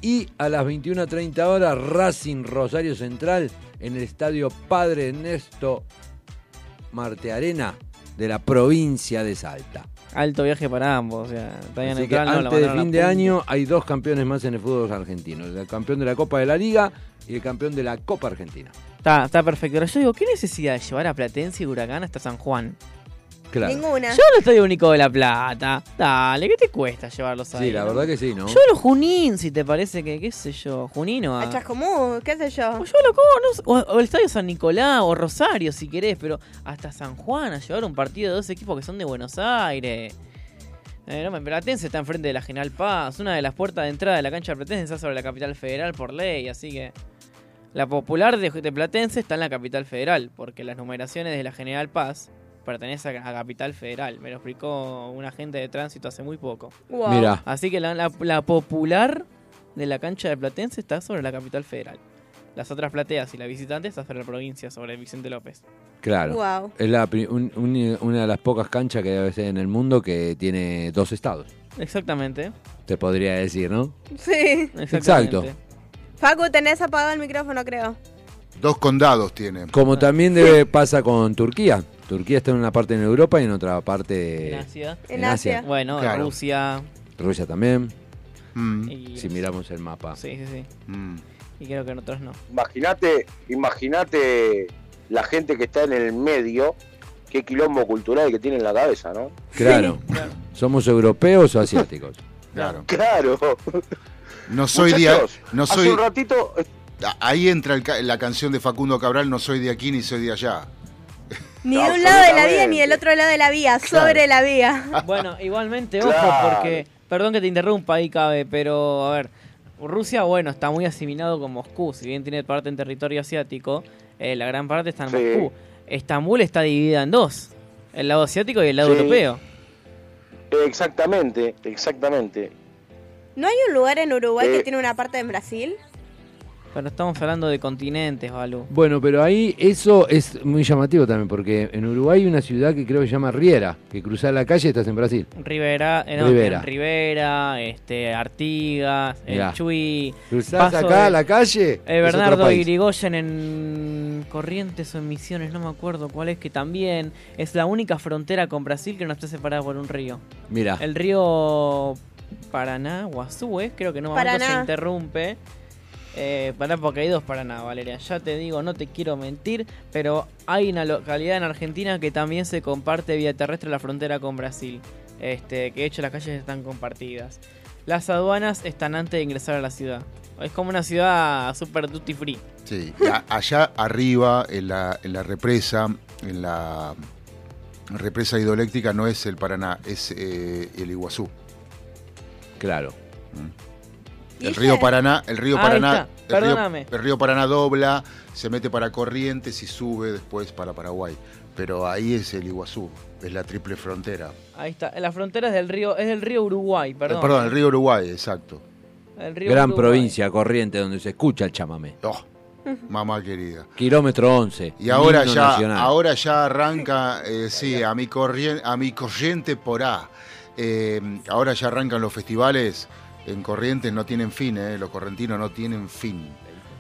Y a las 21.30 horas, Racing Rosario Central en el Estadio Padre Ernesto Marte Arena de la provincia de Salta. Alto viaje para ambos, o sea, que no, antes de fin de año hay dos campeones más en el fútbol argentino. El campeón de la Copa de la Liga y el campeón de la Copa Argentina. Está, está perfecto. Pero yo digo, ¿qué necesidad de llevar a Platense y Huracán hasta San Juan? Claro. Ninguna. Yo al Estadio Único de La Plata. Dale, ¿qué te cuesta llevarlos ahí? Sí, la no? verdad que sí, ¿no? Yo los Junín, si te parece que, qué sé yo, Junino. A A... Chascomús, qué sé yo. O yo lo cono, o, o el Estadio San Nicolás, o Rosario, si querés, pero hasta San Juan a llevar un partido de dos equipos que son de Buenos Aires. Eh, no, Platense está enfrente de la General Paz. Una de las puertas de entrada de la cancha de Platense está sobre la capital federal por ley, así que. La popular de, de Platense está en la capital federal, porque las numeraciones de la General Paz pertenecen a, capital federal. Me lo explicó un agente de tránsito hace muy poco. Wow. Mira. Así que la, la- la popular de la cancha de Platense está sobre la capital federal. Las otras plateas y la visitante está sobre la provincia, sobre Vicente López. Claro. Wow. Es la, pri- un- un- una de las pocas canchas que debe ser en el mundo que tiene dos estados. Exactamente. Te podría decir, ¿no? Sí. exactamente. Exacto. Facu, tenés apagado el micrófono, creo. Dos condados tiene. Como también debe, pasa con Turquía. Turquía está en una parte en Europa y en otra parte En Asia. En Asia. Bueno, Claro. Rusia. Rusia también, Mm, Y, si miramos el mapa. Sí, sí, sí. mm. Y creo que en otros no. Imagínate, imagínate la gente que está en el medio, qué quilombo cultural que tiene en la cabeza, ¿no? Claro. ¿Somos europeos o asiáticos? Claro. Claro. No soy de no hace un ratito eh, ahí entra el ca- la canción de Facundo Cabral, no soy de aquí ni soy de allá. Ni de un lado de la vía ni del otro lado de la vía, Claro. sobre la vía. Bueno, igualmente, ojo, Claro. porque. Perdón que te interrumpa ahí, cabe, pero a ver. Rusia, bueno, está muy asimilado con Moscú. Si bien tiene parte en territorio asiático, eh, la gran parte está en Sí. Moscú. Estambul está dividida en dos: el lado asiático y el lado Sí. europeo. exactamente, exactamente. ¿No hay un lugar en Uruguay Eh. que tiene una parte en Brasil? Pero estamos hablando de continentes, Balú. Bueno, pero ahí eso es muy llamativo también, porque en Uruguay hay una ciudad que creo que se llama Riera, que cruzar la calle y estás en Brasil. Rivera, eh, no, Rivera. en Rivera, este, Artigas, el. Chuy. Cruzás Paso acá de- la calle. Eh, Bernardo. Irigoyen en Corrientes o en Misiones, no me acuerdo cuál es, que también es la única frontera con Brasil que no está separada por un río. Mirá. El río Paraná, Guazú, ¿eh? creo que Paraná. se interrumpe. Eh, pará, porque hay dos Paraná, Valeria. Ya te digo, no te quiero mentir, pero hay una localidad en Argentina que también se comparte vía terrestre la frontera con Brasil. Este, que de hecho las calles están compartidas. Las aduanas están antes de ingresar a la ciudad. Es como una ciudad super duty free. Sí, allá arriba, en la, en la represa, en la represa hidroeléctrica, no es el Paraná, es eh, el Iguazú. Claro. El río Paraná, el río Ahí Paraná, el río, perdóname. el río Paraná dobla, se mete para Corrientes y sube después para Paraguay. Pero ahí es el Iguazú, es la triple frontera. Ahí está. La frontera es del río, es del río Uruguay, perdón. Eh, Perdón, el río Uruguay, exacto. El río Gran Uruguay. provincia, Corriente, donde se escucha el chamamé. Oh, mamá querida. Kilómetro 11. Y ahora ya, nacional. ahora ya arranca, eh, sí, a mi, corriente, a mi corriente por A. Eh, ahora ya arrancan los festivales en Corrientes, no tienen fin, eh, los correntinos no tienen fin.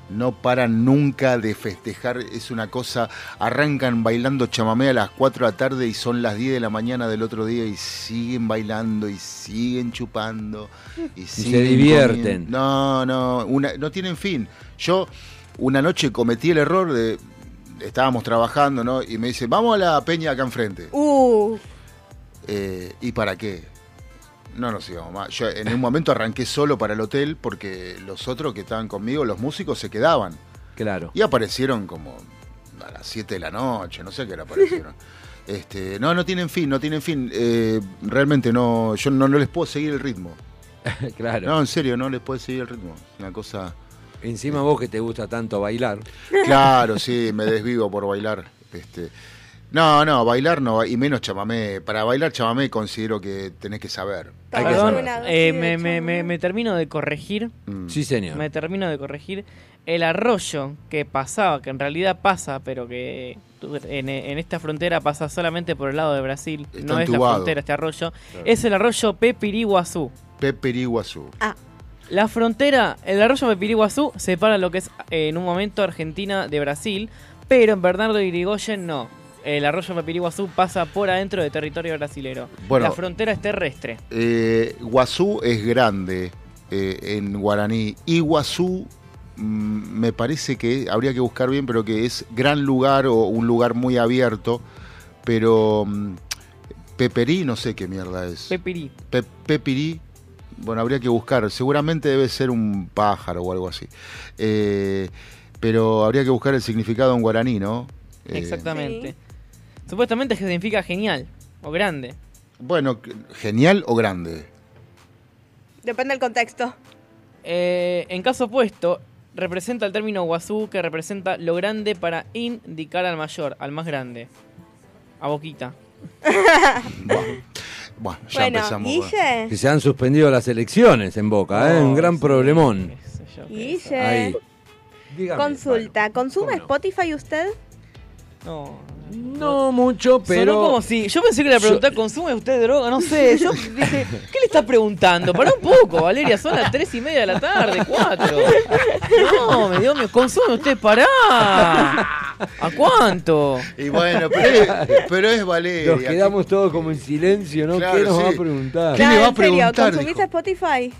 No paran nunca de festejar, es una cosa, arrancan bailando chamamé a las 4 de la tarde y son las 10 de la mañana del otro día y siguen bailando y siguen chupando y, siguen divierten. comiendo. No, no, una- no tienen fin. Yo una noche cometí el error de, estábamos trabajando, ¿no? Y me dice, vamos a la peña acá enfrente. Uh, Eh, ¿Y para qué? No nos íbamos más. Yo en un momento arranqué solo para el hotel porque los otros que estaban conmigo, los músicos, se quedaban. Claro. Y aparecieron como a las 7 de la noche, no sé qué hora aparecieron. Este, no, no tienen fin, no tienen fin. Eh, realmente no, yo no, no les puedo seguir el ritmo. claro. No, en serio, no les puedo seguir el ritmo. Una cosa. Encima vos que te gusta tanto bailar. Claro, sí, me desvivo por bailar. Este, no, no, bailar no, y menos chamamé. Para bailar chamamé considero que tenés que saber. Hay que Perdón, saber. eh, me, me- me- me termino de corregir. Mm. Sí, señor. Me termino de corregir. El arroyo que pasaba, que en realidad pasa, pero que en, en esta frontera pasa solamente por el lado de Brasil, Está no es la frontera este arroyo, Claro. es el arroyo Pepiriguazú. Peperiguazú. La frontera, el arroyo Pepiriguazú separa lo que es eh, en un momento Argentina de Brasil, pero en Bernardo Irigoyen no. El arroyo Pepiriguazú pasa por adentro de territorio brasilero. Bueno. la frontera es terrestre. Eh, Guazú es grande eh, en guaraní. Iguazú mm, me parece que habría que buscar bien, pero que es gran lugar o un lugar muy abierto. Pero mm, Peperí, no sé qué mierda es. Pepirí. Pe- Pepirí, bueno, habría que buscar. Seguramente debe ser un pájaro o algo así. Eh, pero habría que buscar el significado en guaraní, ¿no? Eh, Exactamente. Supuestamente significa genial o grande. Bueno, genial o grande. depende del contexto. Eh, en caso opuesto, representa el término guazú que representa lo grande para indicar al mayor, al más grande. A boquita. Bueno, ya Bueno, empezamos. Guille. Que se han suspendido las elecciones en Boca, ¿eh? Un gran problemón. Guille. Ahí. Dígame, Consulta, ¿consume Spotify usted? No. No mucho, pero. Sonó como si. Yo pensé que le preguntar, ¿consume usted droga? No sé. Yo dije, ¿qué le está preguntando? Para un poco, Valeria. Son las tres y media de la tarde, cuatro. No, me dio miedo. ¿Consume usted? Pará. ¿A cuánto? Y bueno, pero es, pero es Valeria. Nos quedamos todos como en silencio, ¿no? Claro, ¿Qué nos va a preguntar? ¿Qué le va a en serio, preguntar? ¿consumís Dijo. Spotify?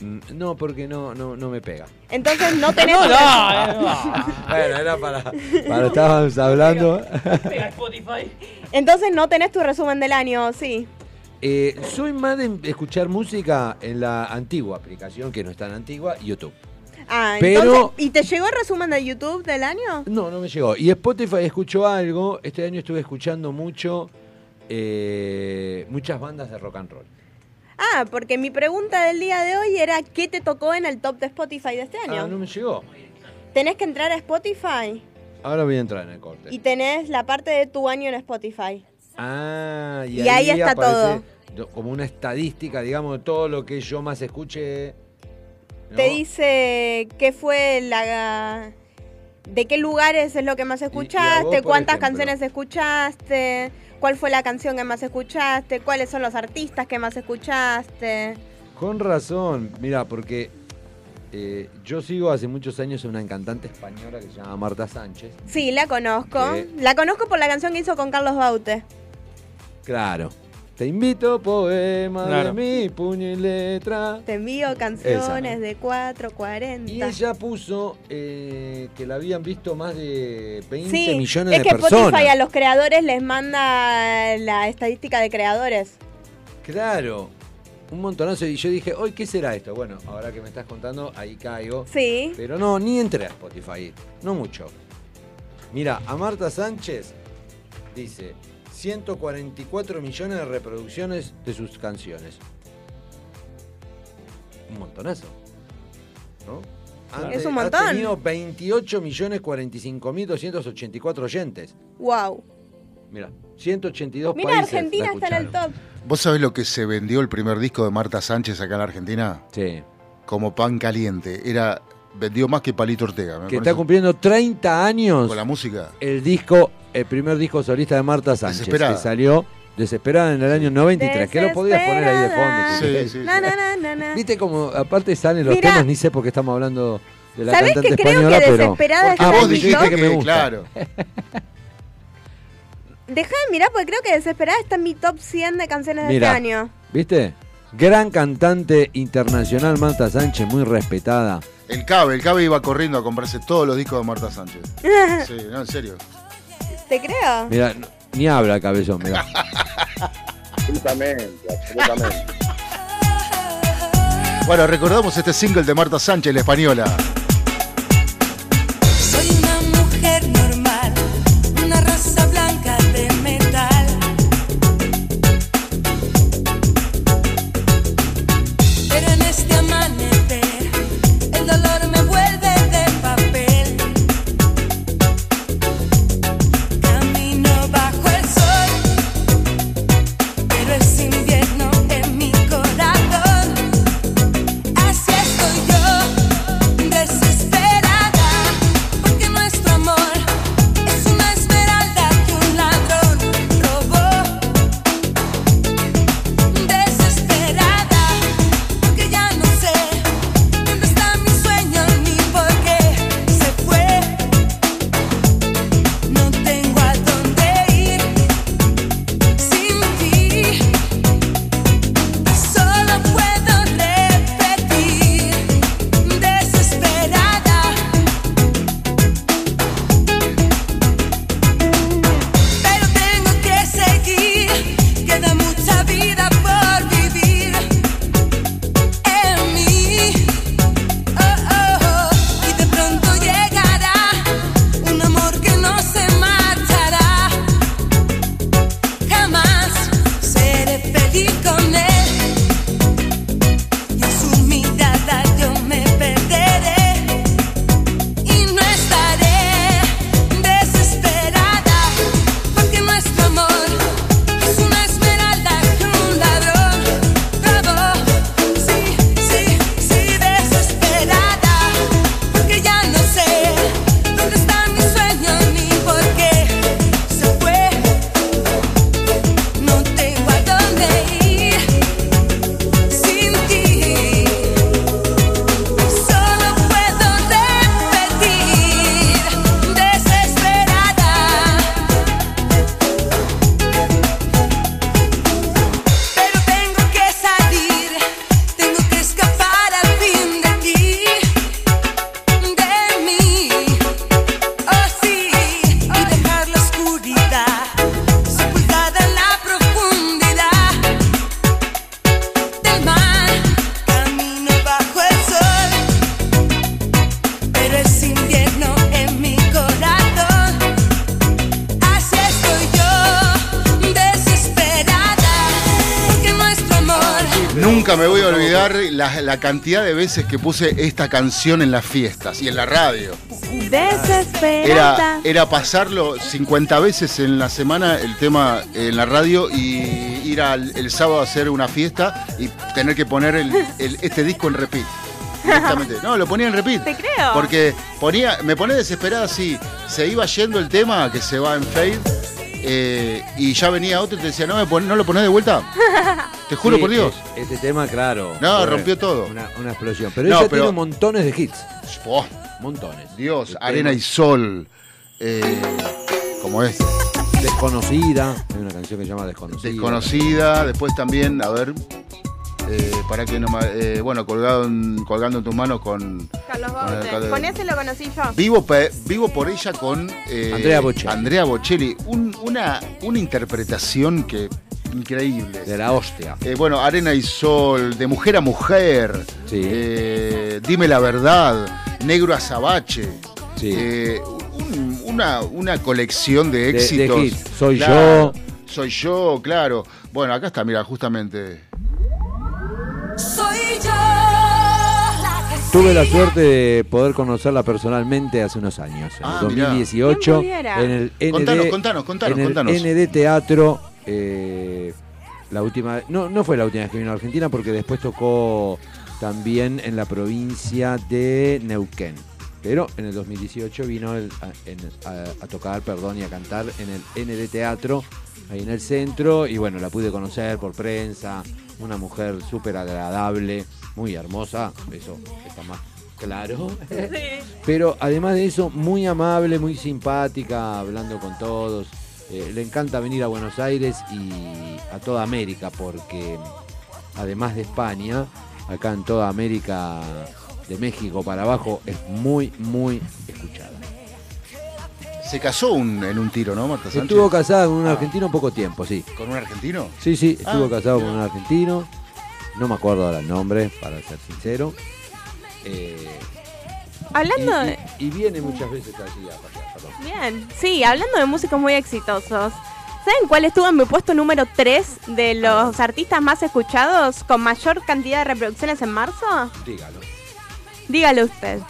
Mm, No, porque no, no, no me pega. Entonces no tenés... No, tu- no, no. Bueno, era para. Para estábamos hablando. Pega Spotify. Entonces no tenés tu resumen del año, sí. Eh, soy más de escuchar música en la antigua aplicación, que no es tan antigua, YouTube. Ah, Pero- entonces, ¿y te llegó el resumen de YouTube del año? No, no me llegó. Y Spotify escuchó algo. Este año estuve escuchando mucho. eh, muchas bandas de rock and roll. Ah, porque mi pregunta del día de hoy era ¿qué te tocó en el top de Spotify de este año? Ah, no me llegó. Tenés que entrar a Spotify Ahora voy a entrar en el corte. y tenés la parte de tu año en Spotify. Ah, y, Y ahí está todo. do- Como una estadística, digamos, de todo lo que yo más escuché. Te dice qué fue la... ¿De qué lugares es lo que más escuchaste? vos, por ¿Cuántas ejemplo? canciones escuchaste? ¿Cuál fue la canción que más escuchaste? ¿Cuáles son los artistas que más escuchaste? Con razón, mira, porque eh, yo sigo hace muchos años a una cantante española que se llama Marta Sánchez. Sí, la conozco. La conozco por la canción que hizo con Carlos Baute. Claro. Te invito, poema Claro. de mi puño y letra. Te envío canciones de 440. Y ella puso eh, que la habían visto más de 20 Sí, millones es de que personas. Spotify a los creadores les manda la estadística de creadores. Claro, un montonazo. Y yo dije, hoy, ¿qué será esto? Bueno, ahora que me estás contando, ahí caigo. Sí. Pero no, ni entré a Spotify. No mucho. Mira, a Marta Sánchez dice 144 millones de reproducciones de sus canciones. Un montonazo. ¿No? Es un Ha montón. tenido 28 millones 45 mil 284 oyentes. Wow. Mira, 182 Mira, países. Argentina está en el top. ¿Vos sabés lo que se vendió el primer disco de Marta Sánchez acá en la Argentina? Sí. Como pan caliente. Era vendió más que Palito Ortega. ¿me Que está eso? cumpliendo 30 años Con la música. el disco, el primer disco solista de Marta Sánchez, Desesperada. que salió desesperada en el año 93, que lo podías poner ahí de fondo. Sí, sí, sí. Na, na, na. Viste como aparte salen los Mira. temas, ni sé por qué estamos hablando de la ¿Sabés cantante que creo española, que pero Desesperada ah, está vos en mi dijiste que me gusta. Claro. Deja de mirar porque creo que Desesperada está en mi top 100 de canciones de este año. ¿Viste? Gran cantante internacional Marta Sánchez, muy respetada. El Cabe, el Cabe iba corriendo a comprarse todos los discos de Marta Sánchez. Sí, no, en serio. ¿Te creo? Mira, no- ni habla cabezón, mira. Absolutamente, absolutamente. Bueno, recordamos este single de Marta Sánchez, la española. Cantidad de veces que puse esta canción en las fiestas y en la radio. Desesperada. Era, era pasarlo 50 veces en la semana el tema en la radio y ir al, el sábado a hacer una fiesta y tener que poner el- el- este disco en repeat. directamente. No, lo ponía en repeat. Te creo. Porque ponía, me ponía desesperada así. Se iba yendo el tema que se va en fade. eh, y ya venía otro y te decía, no, me pon- no lo ponés de vuelta. Te juro Sí, por Dios. es- Este tema, claro. No, fue rompió todo. Una, una explosión. Pero No, ella pero- tiene montones de hits. Oh, Montones. Dios, El arena tema y sol. eh, como este. Desconocida. Hay una canción que se llama Desconocida. Desconocida. Después también, a ver. eh, para que no eh, bueno, colgado en- colgando en tus manos con. Carlos Baute. Con ese lo conocí yo. Vivo, pe- vivo por ella con eh, Andrea Bocelli. Andrea Bocelli. Un- una, una interpretación que increíble. De la hostia. Eh, bueno, Arena y Sol, de mujer a mujer, Sí. eh, Dime la verdad, Negro Azabache. Sí. eh, un- una, una colección de de éxitos. Soy Claro, Soy yo, claro. Bueno, acá está, mira, justamente. Soy yo la que Tuve la suerte de poder conocerla personalmente hace unos años. En Ah, el mirá. 2018. ¿Quién pudiera? En el ND, Contanos, contanos, contanos, en el contanos. ND Teatro. Eh, la última. No, no fue la última vez que vino a Argentina porque después tocó también en la provincia de Neuquén. Pero en el 2018 vino el- a, en- a- a tocar, perdón, y a cantar en el ND Teatro, ahí en el centro. Y bueno, la pude conocer por prensa. Una mujer súper agradable, muy hermosa. Eso está más claro. Pero además de eso, muy amable, muy simpática, hablando con todos. Eh, le encanta venir a Buenos Aires y a toda América, porque además de España, acá en toda América, de México para abajo, es muy, muy escuchada. Se casó un- en un tiro, ¿no, Marta Sánchez? Estuvo casada con un argentino poco tiempo, sí. ¿Con un argentino? Sí, sí, estuvo Ah, casado con un argentino. No me acuerdo ahora el nombre, para ser sincero. Eh, Hablando y, de... y- y viene muchas veces allí a perdón. Bien, sí, hablando de músicos muy exitosos. ¿Saben cuál estuvo en mi puesto número 3 de los artistas más escuchados con mayor cantidad de reproducciones en marzo? Dígalo. Dígalo usted.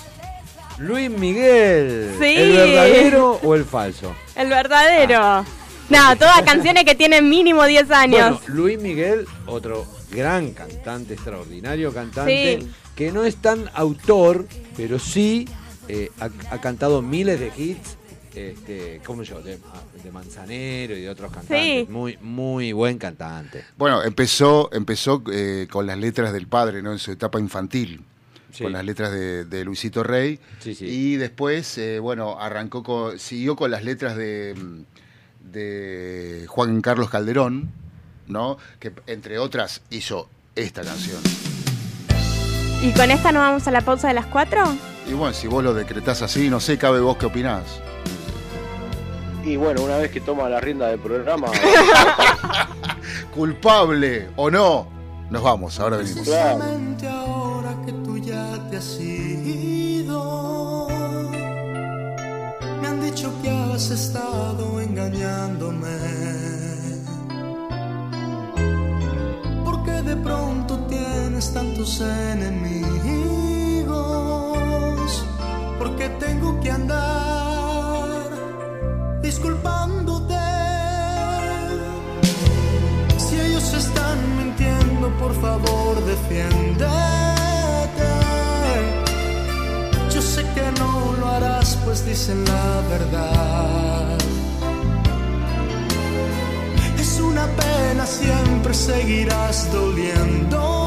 Luis Miguel. Sí. ¿El verdadero o el falso? El verdadero. No, todas canciones que tienen mínimo 10 años. Bueno, Luis Miguel, otro gran cantante, extraordinario cantante, Sí. Que no es tan autor, pero sí eh, ha, ha cantado miles de hits, este, como yo, de, de Manzanero y de otros cantantes. Sí. Muy, muy buen cantante. Bueno, empezó, empezó eh, con las letras del padre, ¿no? En su etapa infantil. Sí. Con las letras de, de Luisito Rey. Sí, sí. Y después, eh, bueno, arrancó con, siguió con las letras de, de Juan Carlos Calderón, ¿no? Que entre otras hizo esta canción. ¿Y con esta nos vamos a la pausa de las 4? Y bueno, si vos lo decretás así, no sé, cabe vos qué opinás. Y bueno, una vez que toma la rienda del programa, Culpable o no, nos vamos, ahora venimos. claro. Precisamente ahora que tú ya te has ido, me han dicho que has estado engañándome. Porque de pronto tienes tantos enemigos. Porque tengo que andar disculpándote. Si ellos están mintiendo, por favor, defiéndete. Yo sé que no lo harás, pues dicen la verdad. Es una pena, siempre seguirás doliéndome.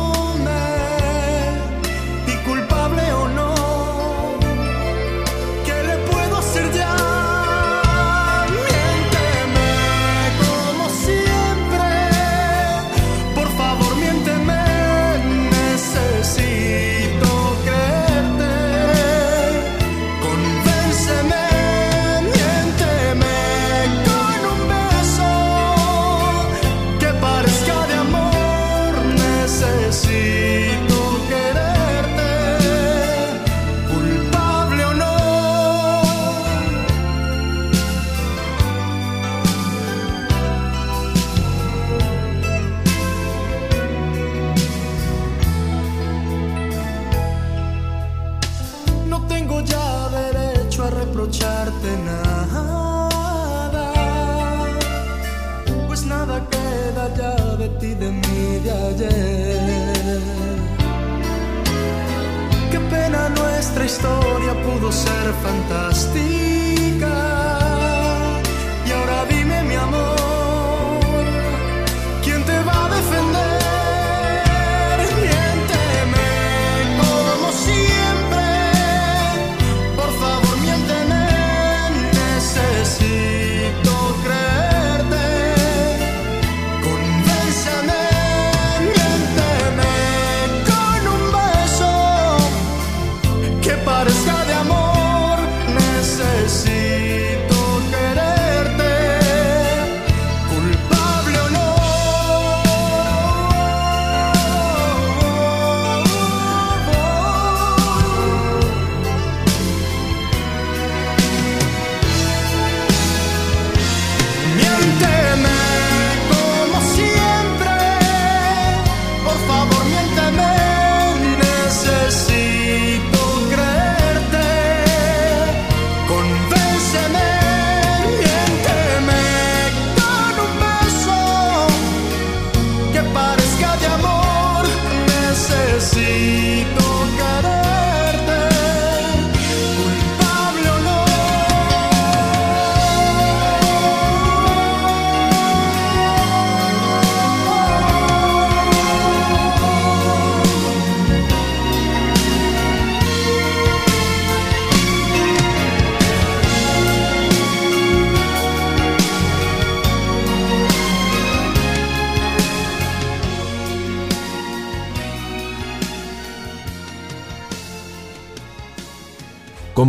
Historia pudo ser fantástica.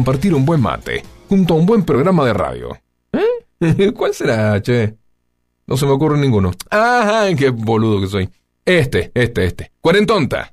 Compartir un buen mate junto a un buen programa de radio. ¿Eh? ¿Cuál será, che? No se me ocurre ninguno. ¡Ajá! ¡Qué boludo que soy! Este, este, este. Cuarentonta.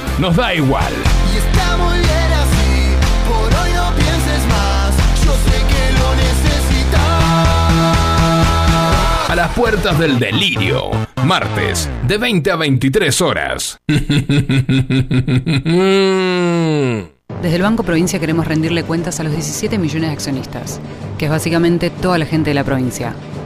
Nos da igual. Y está muy bien así, por hoy no pienses más. Yo sé que lo necesitas. A las puertas del delirio, martes, de 20 a 23 horas. Desde el Banco Provincia queremos rendirle cuentas a los 17 millones de accionistas, que es básicamente toda la gente de la provincia,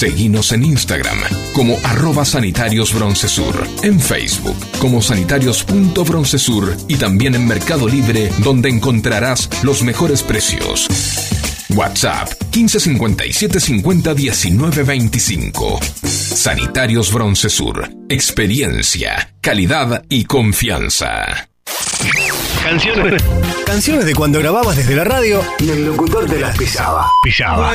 Seguinos en Instagram como arroba sanitarios broncesur, en Facebook como sanitarios.broncesur y también en Mercado Libre donde encontrarás los mejores precios. WhatsApp 1557 50 19 25. Sanitarios Broncesur. Experiencia, calidad y confianza. Canciones. Canciones de cuando grababas desde la radio y el locutor te las pisaba. Pisaba.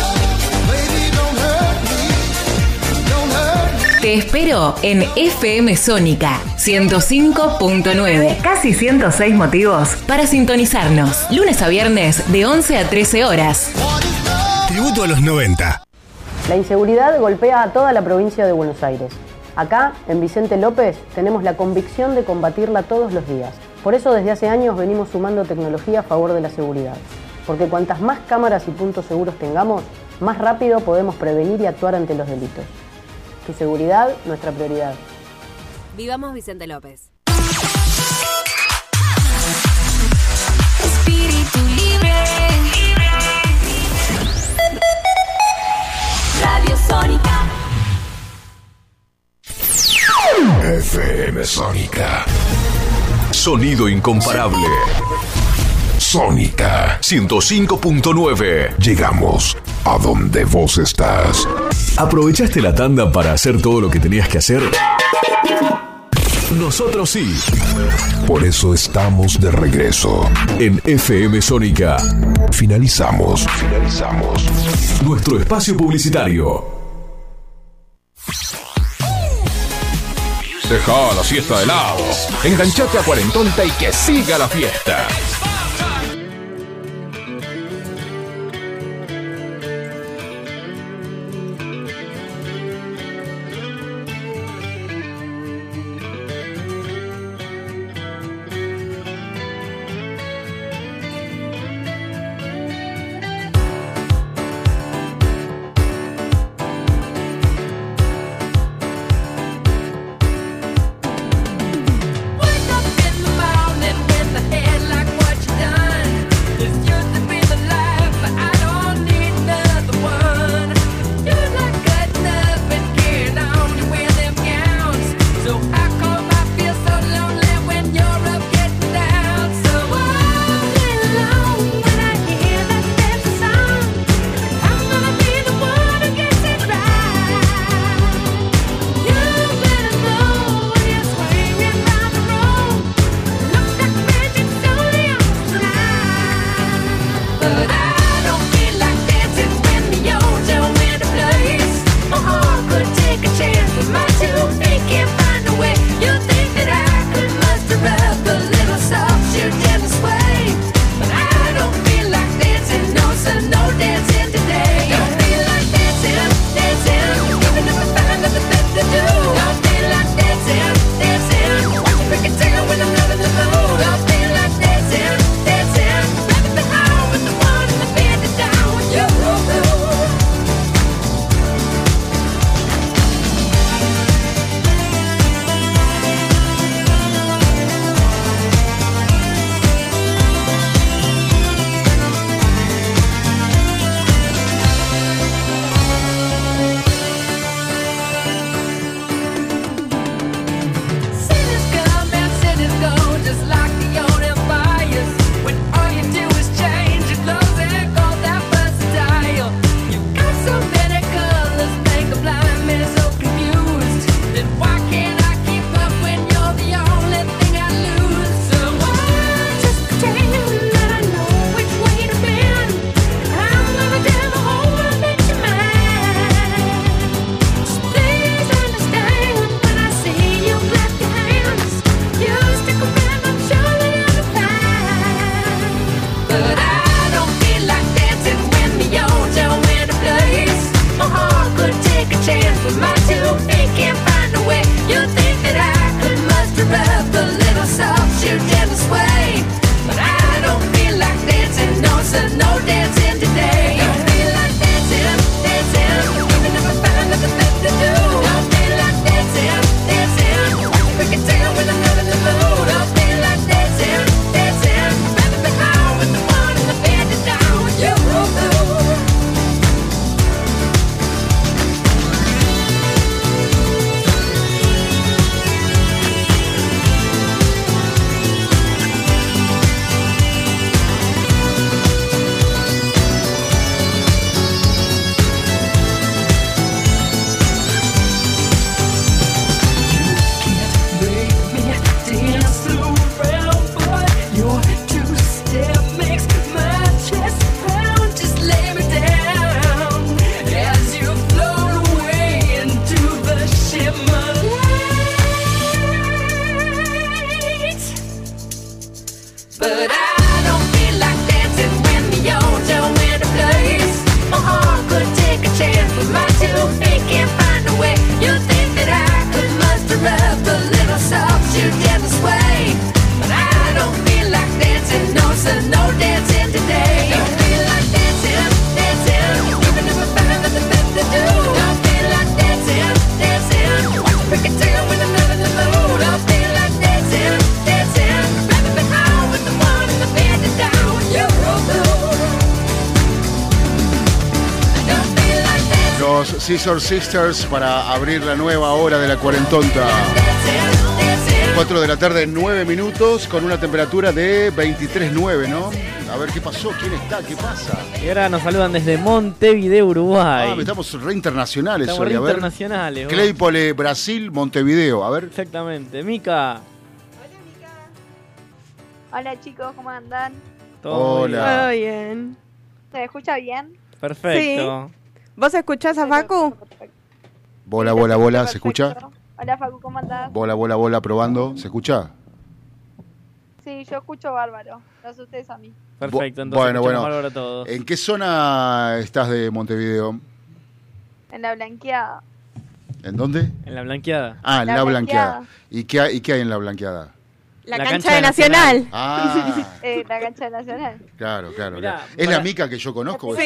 Te espero en FM Sónica 105.9. Casi 106 motivos para sintonizarnos. Lunes a viernes de 11 a 13 horas. Tributo a los 90. La inseguridad golpea a toda la provincia de Buenos Aires. Acá, en Vicente López, tenemos la convicción de combatirla todos los días. Por eso desde hace años venimos sumando tecnología a favor de la seguridad. Porque cuantas más cámaras y puntos seguros tengamos, más rápido podemos prevenir y actuar ante los delitos. Tu seguridad, nuestra prioridad. Vivamos Vicente López. Espíritu libre. Radio Sónica. FM Sónica. Sonido incomparable. Sónica 105.9. Llegamos a donde vos estás. ¿Aprovechaste la tanda para hacer todo lo que tenías que hacer? Nosotros sí. Por eso estamos de regreso. En FM Sónica. Finalizamos. Finalizamos. Nuestro espacio publicitario. Deja la siesta de lado. Enganchate a Cuarentonta y que siga la fiesta. Sisters para abrir la nueva hora de la cuarentonta. 4 de la tarde, 9 minutos, con una temperatura de 23.9, ¿no? A ver qué pasó, quién está, qué pasa. Y ahora nos saludan desde Montevideo, Uruguay. Ah, estamos re internacionales Estamos hoy, re a ver. internacionales. vos. Claypole, Brasil, Montevideo, a ver. Exactamente. Mica. Hola chicos, ¿cómo andan? Todo Hola. Todo bien. ¿Se escucha bien? Perfecto. ¿Vos escuchás a Facu? Bola, bola, bola, ¿se escucha? Hola Facu, ¿cómo andás? Bola, bola, bola, probando, ¿se escucha? Sí, yo escucho bárbaro. No sé ustedes a mí. Perfecto, entonces bueno, bueno. bárbaro a todos. ¿En qué zona estás de Montevideo? En la blanqueada. ¿En dónde? En la blanqueada. Ah, en la, La blanqueada. blanqueada. ¿Y qué, hay, ¿Y qué hay en la blanqueada? La, La cancha, cancha de de Nacional. Ah, Eh, la cancha nacional. claro, claro. Mirá, claro. ¿Es para- la mica que yo conozco? Sí.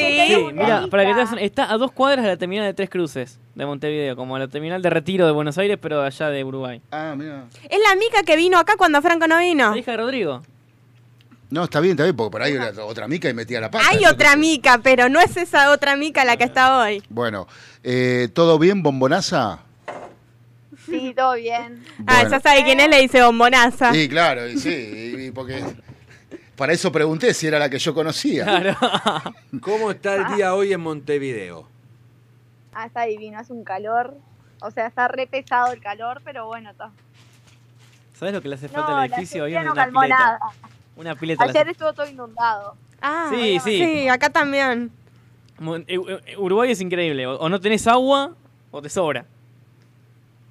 mira, para que te una- está a dos cuadras de la terminal de Tres Cruces de Montevideo, como la terminal de Retiro de Buenos Aires, pero allá de Uruguay. Ah, mira. Es la mica que vino acá cuando Franco no vino. La hija de Rodrigo. No, está bien, está bien, porque por ahí era otra mica y metía la pata. Hay otra mica, pero no es esa otra mica la que está hoy. Bueno, eh, ¿todo bien, bombonaza? Sí, todo bien. Ah, Bueno. ya sabe quién es, le dice bombonaza. Sí, claro, y sí, y- y porque para eso pregunté si era la que yo conocía. Claro. ¿Cómo está el día hoy en Montevideo? Ah, está divino, hace un calor. O sea, está re pesado el calor, pero bueno, está. ¿Sabes lo que le hace falta No, al la edificio? Hoy no una calmó pileta. nada. Una pileta. le Ayer hace- estuvo todo inundado. Ah, Sí, sí. Sí, acá también. Mon- Eu- Eu- Uruguay es increíble. O, o no tenés agua o te sobra.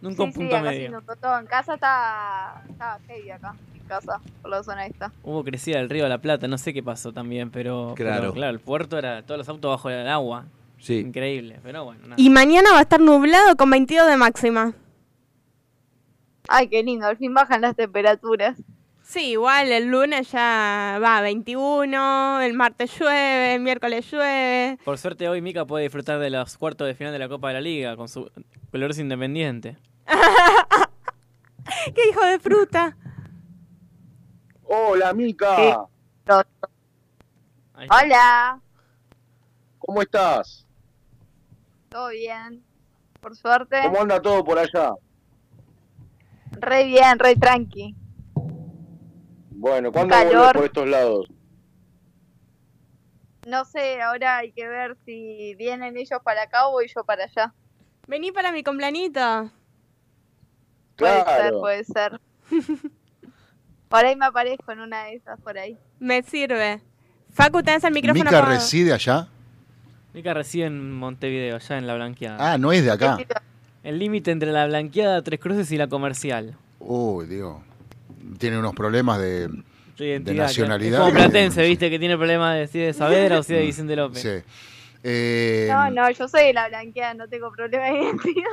Nunca un sí, punto acá medio. todo. En casa está, estaba heavy acá, en casa, por la zona esta. Hubo crecida del río de la Plata, no sé qué pasó también, pero Claro. pero, claro, el puerto era todos los autos bajo el agua. Sí. Increíble, pero bueno, nada. Y mañana va a estar nublado con 22 de máxima. Ay, qué lindo, al fin bajan las temperaturas. Sí, igual el lunes ya va 21, el martes llueve, el miércoles llueve. Por suerte hoy Mica puede disfrutar de los cuartos de final de la Copa de la Liga con su colores independiente. ¡Qué hijo de fruta! Hola, Mica. Hola, ¿Cómo estás? todo bien. Por suerte, ¿Cómo anda todo por allá? re bien, re tranqui. Bueno, ¿cuándo vuelves por estos lados? No sé, ahora hay que ver si vienen ellos para acá o voy yo para allá. Vení para mi cumplanito. Puede ser, puede ser. Por ahí me aparezco en una de esas, por ahí. Me sirve. Facu, tenés el micrófono ¿Mica apagado. reside allá? Mica reside en Montevideo, allá en la Blanqueada. Ah, no es de acá. El límite entre la Blanqueada, Tres Cruces y la Comercial. Uy, Dios. Tiene unos problemas de, De de nacionalidad. Es como Platense, viste, que tiene problemas de si es de Saavedra o si es de Vicente López. Sí. Eh, No, no, yo soy de la blanqueada, no tengo problema de identidad.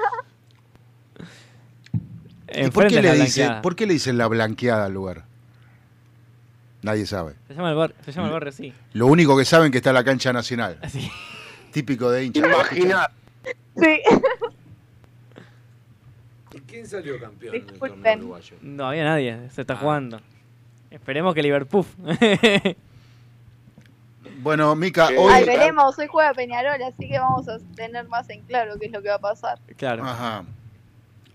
¿Y por, qué le dice. ¿Por qué le dicen la blanqueada al lugar? Nadie sabe. Se llama el, bar, se llama el barrio, sí. Lo único que saben que está la cancha nacional. Así. Típico de hincha. Imagina. Sí. ¿Y quién salió campeón del torneo uruguayo? No había nadie, se está jugando. Esperemos que Liverpool. Bueno, Mica, Sí. hoy. Ay, veremos, hoy juega Peñarol, así que vamos a tener más en claro qué es lo que va a pasar. claro. Ajá.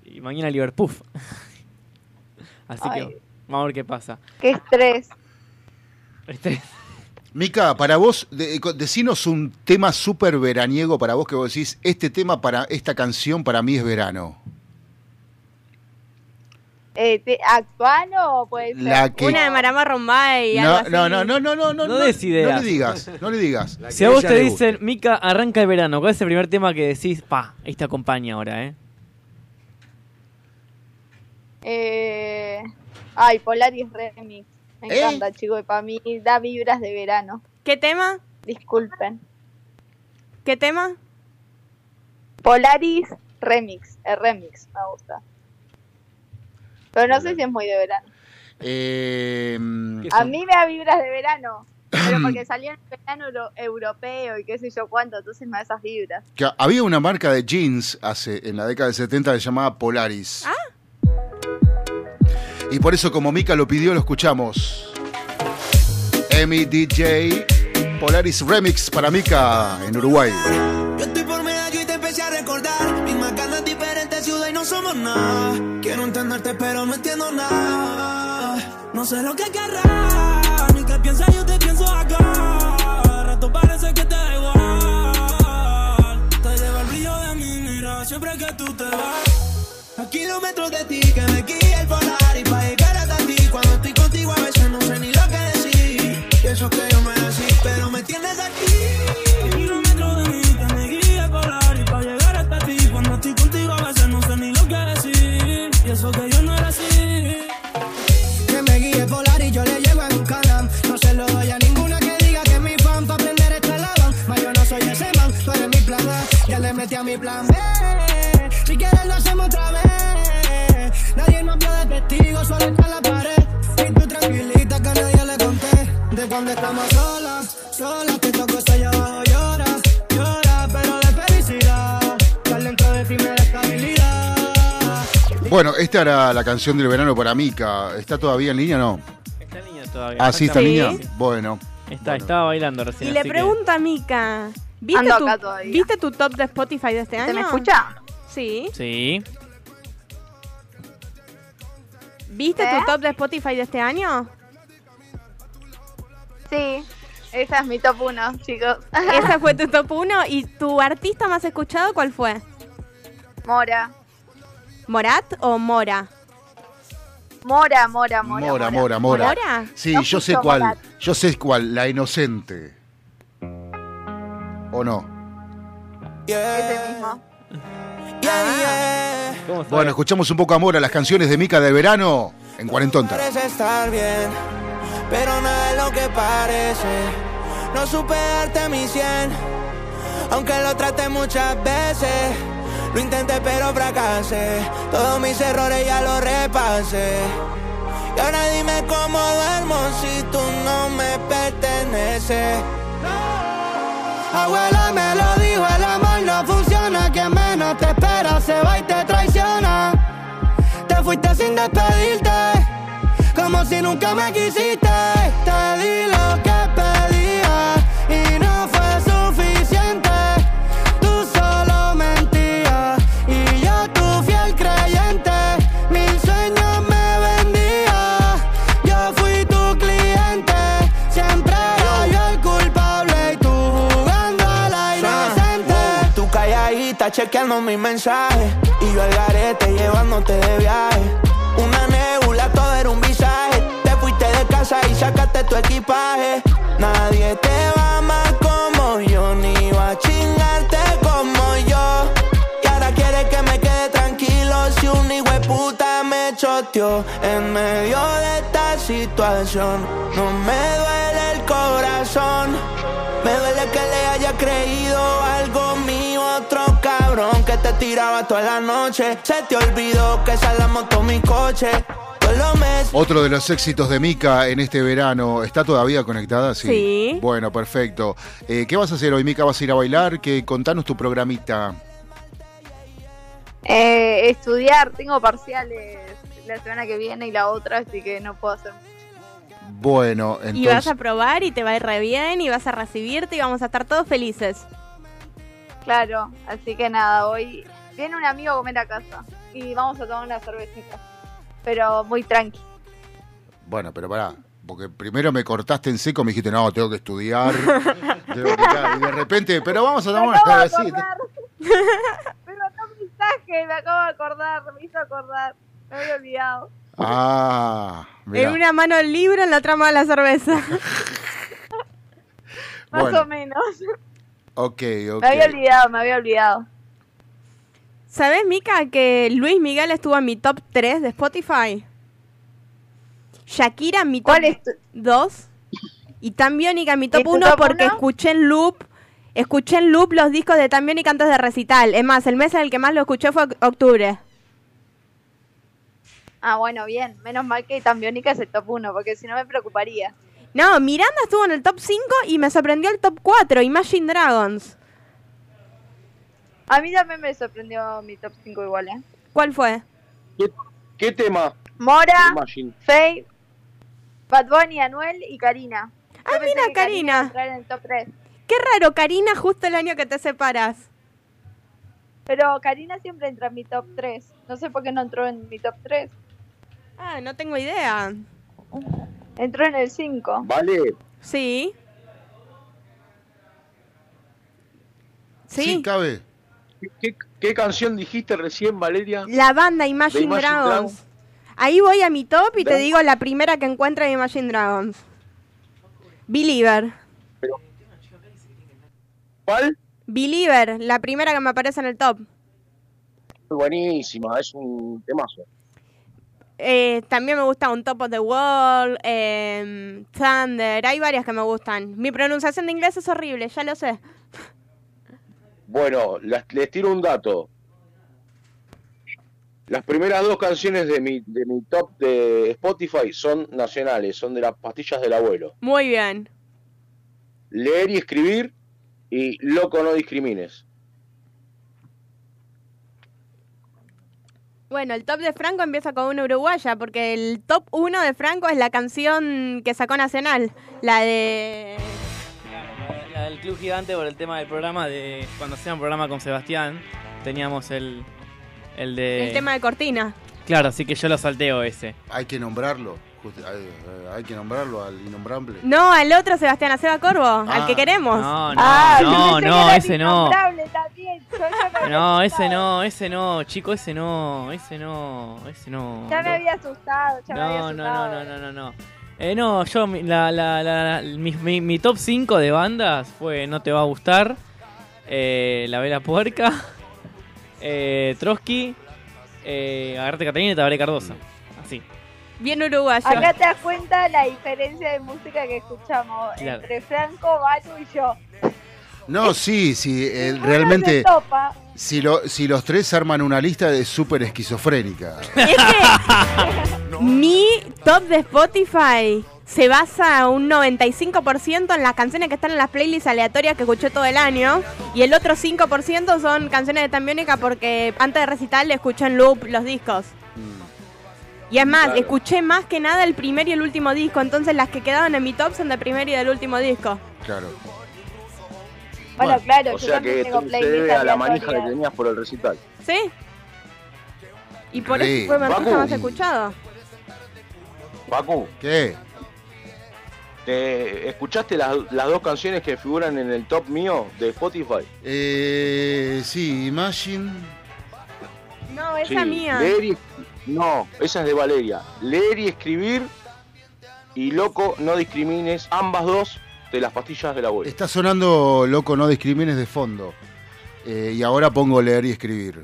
Y mañana Liverpool. Así Ay. que vamos a ver qué pasa. Qué estrés. Este- Mica, para vos, de- decinos un tema súper veraniego para vos que vos decís, este tema para esta canción para mí es verano. Eh, te- ¿Actual o puede ser? La que- Una de Maramá Rombay. No, no, no, no, no, no, no, No des ideas. no le digas, no le digas. Si a vos te dicen. Mica, arranca el verano, ¿cuál es el primer tema que decís, pa, ahí te acompaña ahora, eh? Eh... Ay, Polaris Remix. Me ¿Eh? encanta, chico, y para mí da vibras de verano. ¿Qué tema? Disculpen. ¿Qué tema? Polaris Remix. El remix me gusta. Pero no sé si es muy de verano. Eh, ¿Qué A mí me da vibras de verano. Pero porque salió en el verano euro- europeo y qué sé yo cuánto, entonces me da esas vibras. que había una marca de jeans hace en la década del 70 que se llamaba Polaris. Ah. Y por eso, como Mica lo pidió, lo escuchamos. Emi DJ Polaris Remix para Mica en Uruguay. Yo estoy por medallo y te empecé a recordar. entendemos nada. Quiero entenderte, pero no entiendo nada. No sé lo que querrás, ni qué piensas, yo te pienso acá. Rato parece que te da igual. Te lleva el brillo de mi mira siempre que tú te vas. A kilómetros de ti que me guía el polar Metí a mi plan B. Si quieres lo hacemos otra vez. Nadie nos vio de testigo, solo está en la pared. Y tú tranquilita que a nadie le conté. De cuando estamos solas, solas. Te toco estoy abajo, llora, llora. Pero de felicidad. Estar dentro de ti me da estabilidad. Bueno, esta era la canción del verano para Mica. ¿Está todavía en línea o no? Está en línea todavía. Ah, sí, está en línea. Bueno. Está, estaba bailando recién. Y le así que- pregunta a Mika, ¿viste Ando tu, acá todavía. ¿viste tu top de Spotify de este año? ¿Se me escucha? Sí. Sí. ¿Viste ¿Eh? tu top de Spotify de este año? Sí, esa es mi top 1, chicos. Ese fue tu top 1 y tu artista más escuchado, ¿cuál fue? Mora. ¿Morat o Mora? Mora, Mora, Mora. Mora, Mora, Mora. ¿Mora? Sí, No yo sé cuál. Morat. Yo sé cuál. La inocente. ¿O no? Ese mismo. ¿Cómo sabe? Bueno, escuchamos un poco amor a las canciones de Mica de verano en Cuarentonta. Parece estar bien, pero nada es lo que parece. No supe darte mi 100, aunque lo traté muchas veces. Lo intenté pero fracasé, todos mis errores ya los repasé. Y ahora dime cómo duermo si tú no me perteneces. Abuela me lo dijo, el amor no funciona. Quien menos te espera se va y te traiciona. Te fuiste sin despedirte, como si nunca me quisiste. Te di chequeando mis mensajes Y yo al garete llevándote de viaje. Una nebula, todo era un visaje. Te fuiste de casa y sacaste tu equipaje. Nadie te va amar como yo Ni va a chingarte como yo. Y ahora quieres que me quede tranquilo Si un hijo de puta me choteó En medio de esta situación. No me duele el corazón. Me duele que le haya creído algo mío, cabrón que te tiraba toda la noche. Se te olvidó que la moto mi coche. Otro de los éxitos de Mica en este verano. ¿Está todavía conectada? Sí. Sí. Bueno, perfecto. Eh, ¿Qué vas a hacer hoy, Mica? ¿Vas a ir a bailar? Que contanos tu programita. Eh, estudiar, tengo parciales la semana que viene y la otra, así que no puedo hacer Bueno, Y vas entonces. a probar y te va a ir re bien y vas a recibirte y vamos a estar todos felices. Claro, así que nada, hoy viene un amigo a comer a casa y vamos a tomar una cervecita, pero muy tranqui. Bueno, pero pará. Porque primero me cortaste en seco, me dijiste, no, tengo que estudiar. tengo que tal", y de repente, pero vamos a tomar una acabo de cervecita. acordar. me mandó un mensaje, me acabo de acordar, me hizo acordar, me había olvidado. Ah, mirá. En una mano el libro, en la otra mano la cerveza. Más Bueno. o menos. Ok, ok. Me había olvidado, me había olvidado. ¿Sabes, Mica, que Luis Miguel estuvo en mi top 3 de Spotify? Shakira en mi top 2 y Tan Biónica en mi top tu 1 top porque uno? escuché en loop escuché en loop los discos de Tan Biónica antes de recital. Es más, el mes en el que más lo escuché fue oc- octubre. Ah, bueno, bien. Menos mal que Tambiónica es el top 1, porque si no me preocuparía. No, Miranda estuvo en el top 5 y me sorprendió el top 4, Imagine Dragons. A mí también me sorprendió mi top 5 igual, ¿eh? ¿Cuál fue? ¿Qué tema? Mora, Imagine. Faye, Bad Bunny, Anuel y Karina. Ah, mira, Karina. iba a entrar en el top 3. Qué raro, Karina, justo el año que te separas. Pero Karina siempre entra en mi top 3. No sé por qué no entró en mi top 3. Ah, no tengo idea. Entró en el 5. Vale. Sí. Sí, Sí. cabe. ¿Qué, qué canción dijiste recién, Valeria? La banda Imagine, Dragons. Dragons. Ahí voy a mi top y te digo la primera que encuentre de Imagine Dragons. Believer. ¿Cuál? Believer, la primera que me aparece en el top. Muy buenísima, es un temazo. Eh, también me gusta un Top of the Wall, em, Thunder, hay varias que me gustan. Mi pronunciación de inglés es horrible, ya lo sé. Bueno, las- les tiro un dato. Las primeras dos canciones de mi, de mi top de Spotify son nacionales, son de las pastillas del abuelo. Muy bien. Leer y escribir y loco no discrimines. Bueno, el top de Franco empieza con una uruguaya, porque el top 1 de Franco es la canción que sacó Nacional, la de... La del Club Gigante por el tema del programa de cuando hacía un programa con Sebastián, teníamos el, el de... El tema de Cortina. Claro, así que yo lo salteo ese. Hay que nombrarlo. Justi- Hay, eh, hay que nombrarlo al innombrable. No, al otro Sebastián Aceba Corvo, al Ah. que queremos. No, no, Ah, no, no, ese no. innombrable también. Yo No, ese no, ese no, chico, ese no, ese no, ese no. ya me No. había asustado. Ya me había No, no, asustado. no, no, no, no, no. Eh, no, yo, mi- la, la, la, mi, mi- mi top 5 de bandas fue No Te Va a Gustar, eh, La Vela Puerca, eh, Trotsky, eh, Agarrate Catalina y Tabaré Cardosa. Bien uruguayo. Acá te das cuenta la diferencia de música que escuchamos Claro. entre Franco, Balu y yo. No, sí, sí, eh, realmente. Si, lo, si los tres arman una lista de súper esquizofrénica. Mi top de Spotify se basa un 95% en las canciones que están en las playlists aleatorias que escuché todo el año y el otro 5% son canciones de Tambiónica porque antes de recital escuché en loop los discos. Y es más, Claro. escuché más que nada el primer y el último disco, entonces las que quedaban en mi top son del primer y del último disco. Claro. Bueno, claro, O yo sea también que tengo se debe a la manija que tenías por el recital. ¿Sí? Y por Sí. eso fue mi artista más escuchado. Pacu, ¿Qué? ¿te escuchaste las, las dos canciones que figuran en el top mío de Spotify? Eh, sí, Imagine. No, esa Sí, mía. No, esa es de Valeria. Leer y escribir y loco, no discrimines, ambas dos de las pastillas del abuelo. Está sonando Loco No Discrimines de fondo. Eh, y ahora pongo leer y escribir.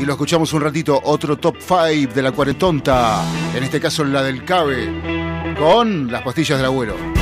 Y lo escuchamos un ratito, otro top 5 de la cuarentonta. En este caso la del Cabe. Con las pastillas del abuelo.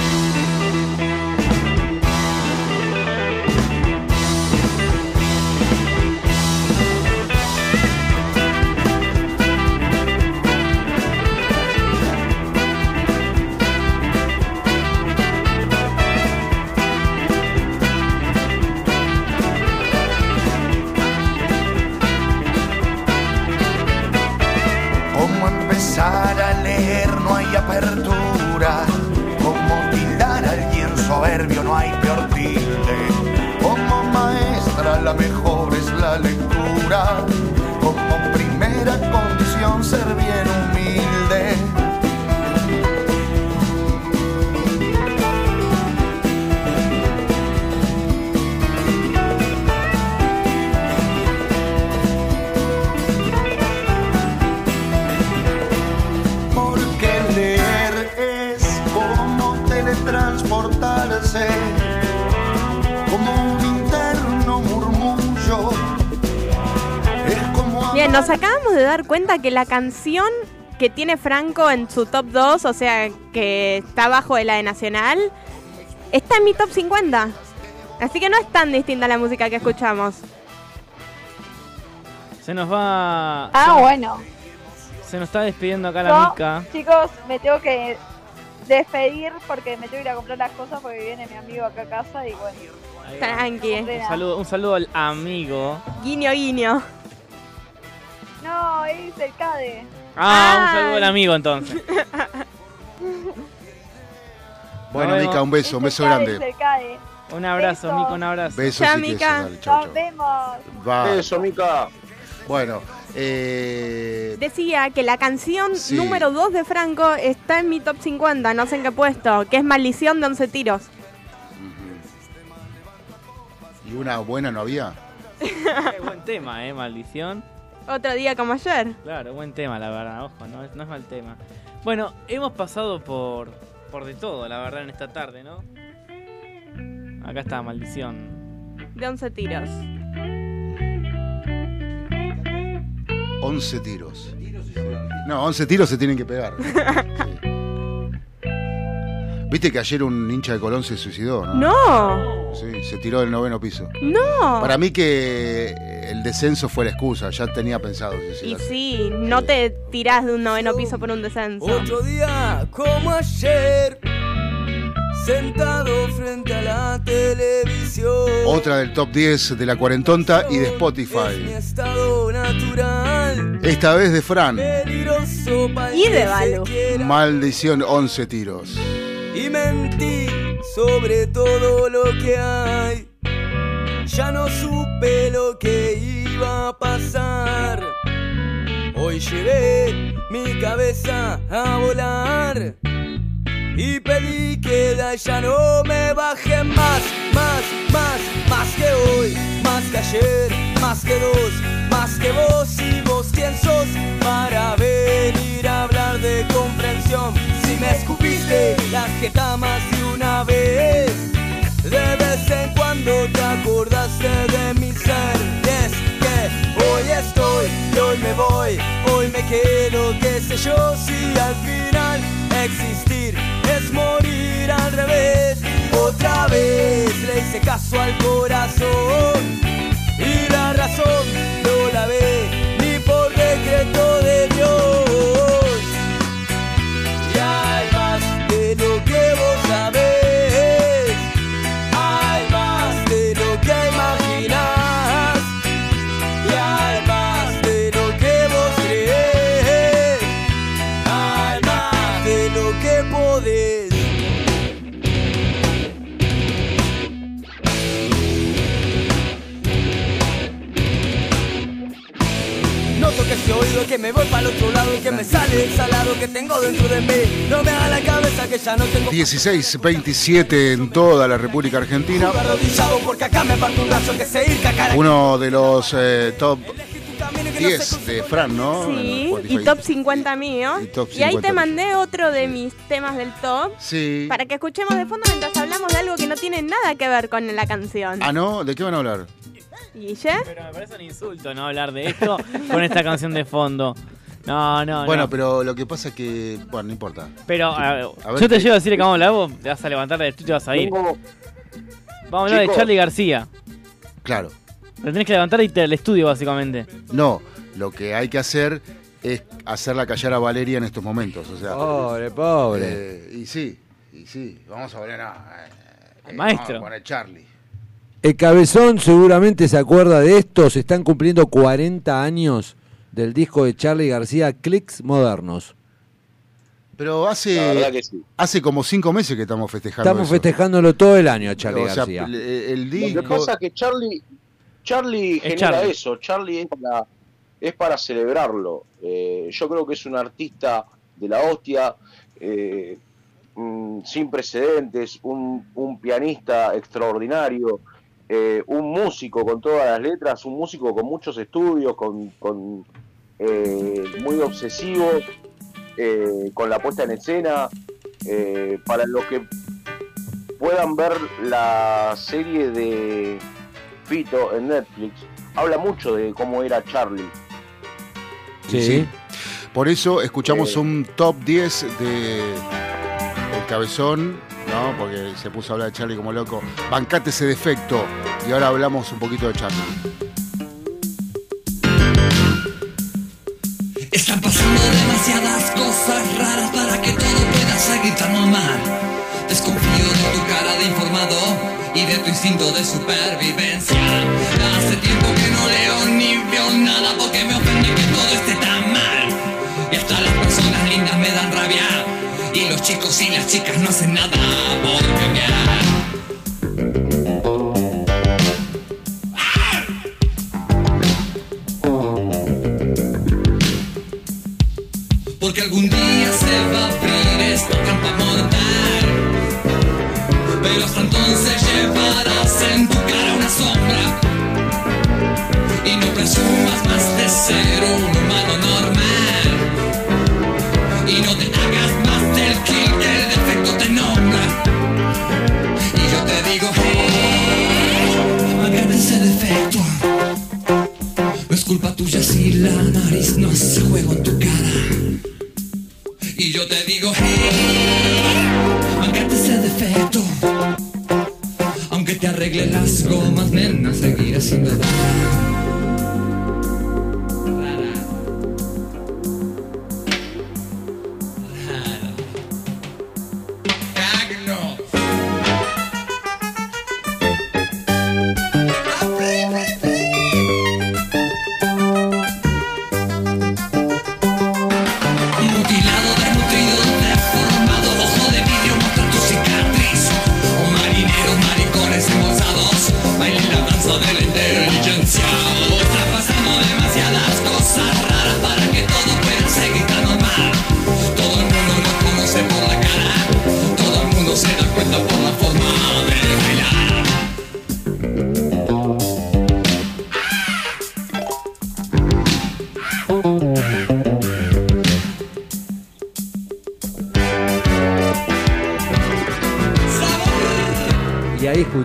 Nos acabamos de dar cuenta que la canción que tiene Franco en su top 2, o sea, que está abajo de la de Nacional, está en mi top 50. Así que no es tan distinta la música que escuchamos. Se nos va. Ah, se, bueno. Se nos está despidiendo acá la mica. chicos, me tengo que despedir porque me tengo que ir a comprar las cosas porque viene mi amigo acá a casa y bueno. Tranqui. Un saludo, un saludo al amigo. Guiño, guiño. No, es el CADE. Ah, un saludo al amigo entonces. Bueno, vemos. Mica, un beso, un beso Es el CADE, grande. es el CADE. Un abrazo, Mico, un abrazo. Besos y quesos, dale, chau, Nos vemos. Va. Beso, Mica. Bueno, eh, Decía que la canción Sí. número 2 de Franco está en mi top 50, no sé en qué puesto, que es Maldición de 11 tiros. ¿y una buena no había? Qué buen tema, eh, maldición. Otro día como ayer. Claro, buen tema, la verdad, ojo, no es, no es mal tema. Bueno, hemos pasado por, por de todo, la verdad, en esta tarde, ¿no? Acá está, maldición. De 11 tiros. 11 tiros. No, 11 tiros se tienen que pegar. Sí. Viste que ayer un hincha de Colón se suicidó, ¿no? No, Sí, se tiró del noveno piso. no. Para mí que el descenso fue la excusa, ya tenía pensado Y suicidarse. sí, no te tirás de un noveno piso por un descenso. Otro día como ayer, sentado frente a la televisión. Otra del top 10 de la cuarentonta y de Mi Spotify. estado natural, Esta vez de Fran. Y de Balu. Maldición, 11 tiros. Y mentí sobre todo lo que hay. Ya no supe lo que iba a pasar. Hoy llevé mi cabeza a volar. Y pedí que de allá no me bajen más, más, más, más que hoy, más que ayer, más que dos, más que vos y vos quién sos para venir a yo, si al final existir es morir al revés. Otra vez le hice caso al corazón y la razón no la ve me voy para el otro lado y que me sale el salado que tengo dentro de mí. No me haga la cabeza que ya no tengo 16, 27 en toda la República Argentina. Uno de los eh, top 10 de Fran, ¿no? Sí, y top 50 mío. Y top Y ahí 50 te mandé otro de mis temas del top. Sí. Para que escuchemos de fondo mientras hablamos de algo que no tiene nada que ver con la canción. Ah, ¿no? ¿De qué van a hablar? ¿Guille? Pero me parece un insulto no hablar de esto con esta canción de fondo. No, no, bueno, no. pero lo que pasa es que. Bueno, no importa. Pero a ver, A ver yo te llevo a decir que vamos a hablar, vos te vas a levantar del estudio y vas a ir. Tengo- Vamos a hablar de. Charlie García. Claro. Te tenés que levantar y irte al estudio, básicamente. No, lo que hay que hacer es hacerla callar a Valeria en estos momentos. O sea, Pobre, pobre. eh, y sí, y sí. Vamos a poner a. eh, maestro. Vamos a poner Charlie. El cabezón seguramente se acuerda de esto. Se están cumpliendo 40 años del disco de Charlie García, Clicks Modernos. Pero hace. Que sí. Hace como cinco meses que estamos festejando. Estamos eso. festejándolo todo el año a Charlie O sea, García. el, el Lo que pasa es que Charlie, Charlie Es genera Charlie. eso. Charlie es para, es para celebrarlo. Eh, yo creo que es un artista de la hostia, eh, mm, sin precedentes, un, un pianista extraordinario, eh, un músico con todas las letras, un músico con muchos estudios, con, con, eh, muy obsesivo, eh, con la puesta en escena. eh, para los que puedan ver la serie de Fito en Netflix, habla mucho de cómo era Charlie. Sí. sí. Por eso escuchamos Eh. un top 10 de El Cabezón, ¿no? Porque se puso a hablar de Charlie como loco. Bancate ese defecto. Y ahora hablamos un poquito de Charlie. Están pasando demasiadas cosas raras para que todo pueda seguir tan normal. Desconfío de tu cara de informado y de tu instinto de supervivencia. Hace tiempo que no leo ni veo nada porque me ofende chicos y las chicas no hacen nada por cambiar. Porque algún día se va a abrir esta trampa mortal. Pero hasta entonces llevarás en tu cara una sombra. Hace juego en tu cara. Y yo te digo, hey, amagate ese defecto. Aunque te arregle las gomas, nena, seguirás siendo.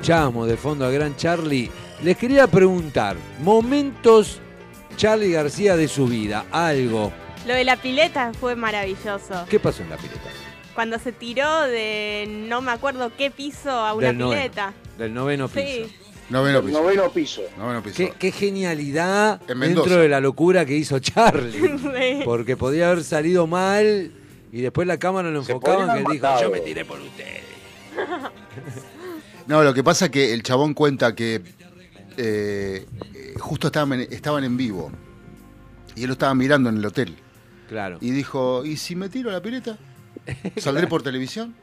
Escuchamos de fondo a Gran Charlie. Les quería preguntar, momentos Charlie García de su vida, algo. Lo de la pileta fue maravilloso. ¿Qué pasó en la pileta? Cuando se tiró de no me acuerdo qué piso a una Del noveno. pileta. Del noveno piso. Sí. Noveno piso. Noveno piso. Noveno piso. Qué, qué genialidad dentro de la locura que hizo Charlie. Porque podía haber salido mal y después la cámara lo enfocaban que él dijo, yo me tiré por ustedes. No, lo que pasa es que el chabón cuenta que eh, justo estaban, en- estaban en vivo y él lo estaba mirando en el hotel. Claro. Y dijo, ¿y si me tiro a la pileta? ¿Saldré por televisión?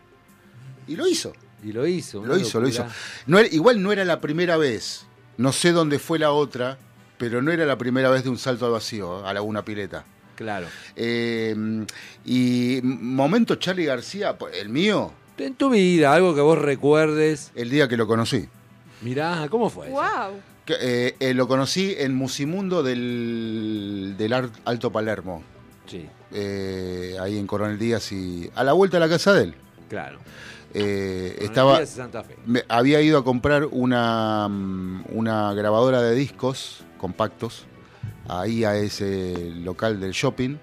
Y lo hizo. Y lo hizo. Lo hizo, lo hizo. No era- igual no era la primera vez. No sé dónde fue la otra, pero no era la primera vez de un salto al vacío, a la una pileta. Claro. Eh, y momento Charlie García, el mío, En tu vida, algo que vos recuerdes. el día que lo conocí. Mirá, ¿cómo fue? eso? Wow. Que, eh, eh, lo conocí en Musimundo del, Alto Palermo. Sí. Eh, ahí en Coronel Díaz y a la vuelta de la casa de él. Claro. Eh, estaba, Díaz y Santa Fe. me- había ido a comprar una, mm, una grabadora de discos compactos ahí a ese local del shopping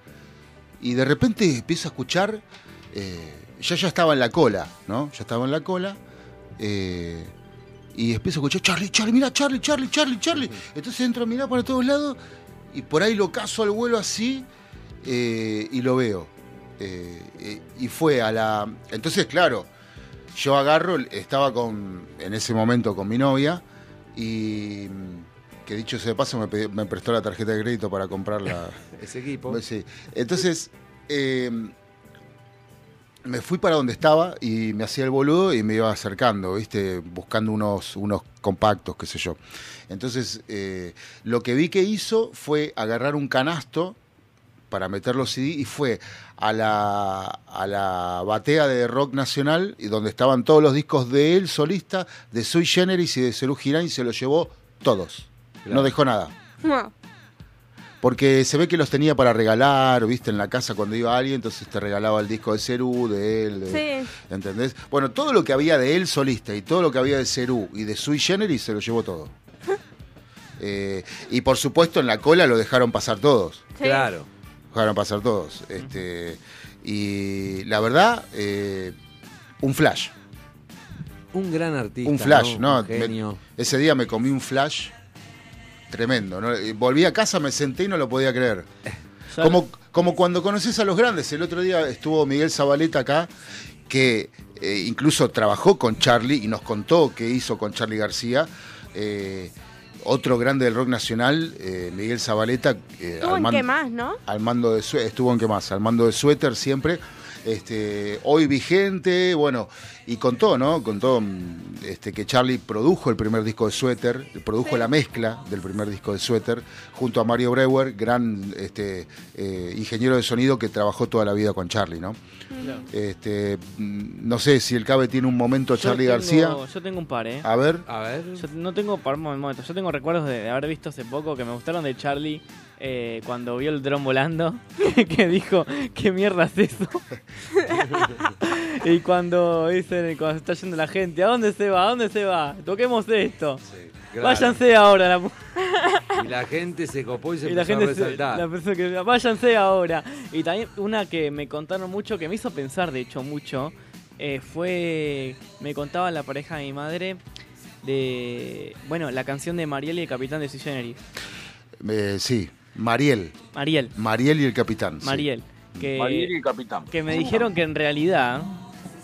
y de repente empiezo a escuchar, eh, ya ya estaba en la cola, ¿no? Ya estaba en la cola eh, y empiezo a escuchar, Charlie, Charlie, mira, Charlie, Charlie, Charlie, Charlie. Entonces entro a mirar para todos lados y por ahí lo caso al vuelo así eh, y lo veo. Eh, y fue a la... Entonces, claro, yo agarro, estaba con, en ese momento con mi novia y que dicho sea de paso me prestó la tarjeta de crédito para comprar la... Ese equipo. Sí. Entonces, eh, me fui para donde estaba y me hacía el boludo y me iba acercando, ¿viste? Buscando unos, unos compactos, qué sé yo. Entonces, eh, lo que vi que hizo fue agarrar un canasto para meter los CD y fue a la, a la batea de rock nacional y donde estaban todos los discos de él, solista, de Sui Generis y de Cerú Girán y se los llevó todos. No dejó nada. Wow. Porque se ve que los tenía para regalar, viste, en la casa cuando iba alguien, entonces te regalaba el disco de Cerú, de él, de- Sí. ¿entendés? Bueno, todo lo que había de él solista y todo lo que había de Cerú y de Sui Generis se lo llevó todo. Eh, y por supuesto en la cola lo dejaron pasar todos. Sí. Claro. Dejaron pasar todos. Este, y la verdad, eh, un flash. Un gran artista. Un flash, ¿no? Un genio. Me- ese día me comí un flash tremendo. ¿no? Volví a casa, me senté y no lo podía creer. Como, como cuando conoces a los grandes. El otro día estuvo Miguel Zabaleta acá, que eh, incluso trabajó con Charlie y nos contó qué hizo con Charlie García. Eh, otro grande del rock nacional, eh, Miguel Zabaleta. eh, ¿Estuvo al en mando- qué más, no? al mando de estuvo en qué más, al mando de suéter siempre. Este, hoy vigente, bueno, y contó, ¿no? Contó mm, este, que Charlie produjo el primer disco de Suéter, produjo la mezcla del primer disco de Suéter, junto a Mario Breuer, gran este, eh, ingeniero de sonido que trabajó toda la vida con Charlie, ¿no? Este, mm, no sé si el Cabe tiene un momento Yo Charlie tengo- García. Yo tengo un par, ¿eh? A ver. A ver. Yo no tengo, par un momento, yo tengo recuerdos de, de haber visto hace poco que me gustaron de Charlie eh, cuando vio el dron volando, que dijo, ¿qué mierda es eso? y cuando dicen, cuando está yendo la gente, ¿a dónde se va? ¿A dónde se va? Toquemos esto. claro. Váyanse ahora. La, Y la gente se copó y se y la empezó gente a se- resaltar. la persona que váyanse ahora. Y también una que me contaron mucho, que me hizo pensar de hecho mucho, eh, fue, me contaba la pareja de mi madre de, bueno, la canción de Mariel y el Capitán de Sui Generis. Eh, sí, Mariel. Mariel. Mariel y el capitán. sí. Mariel. Que, Mariel y el capitán. que me dijeron que en realidad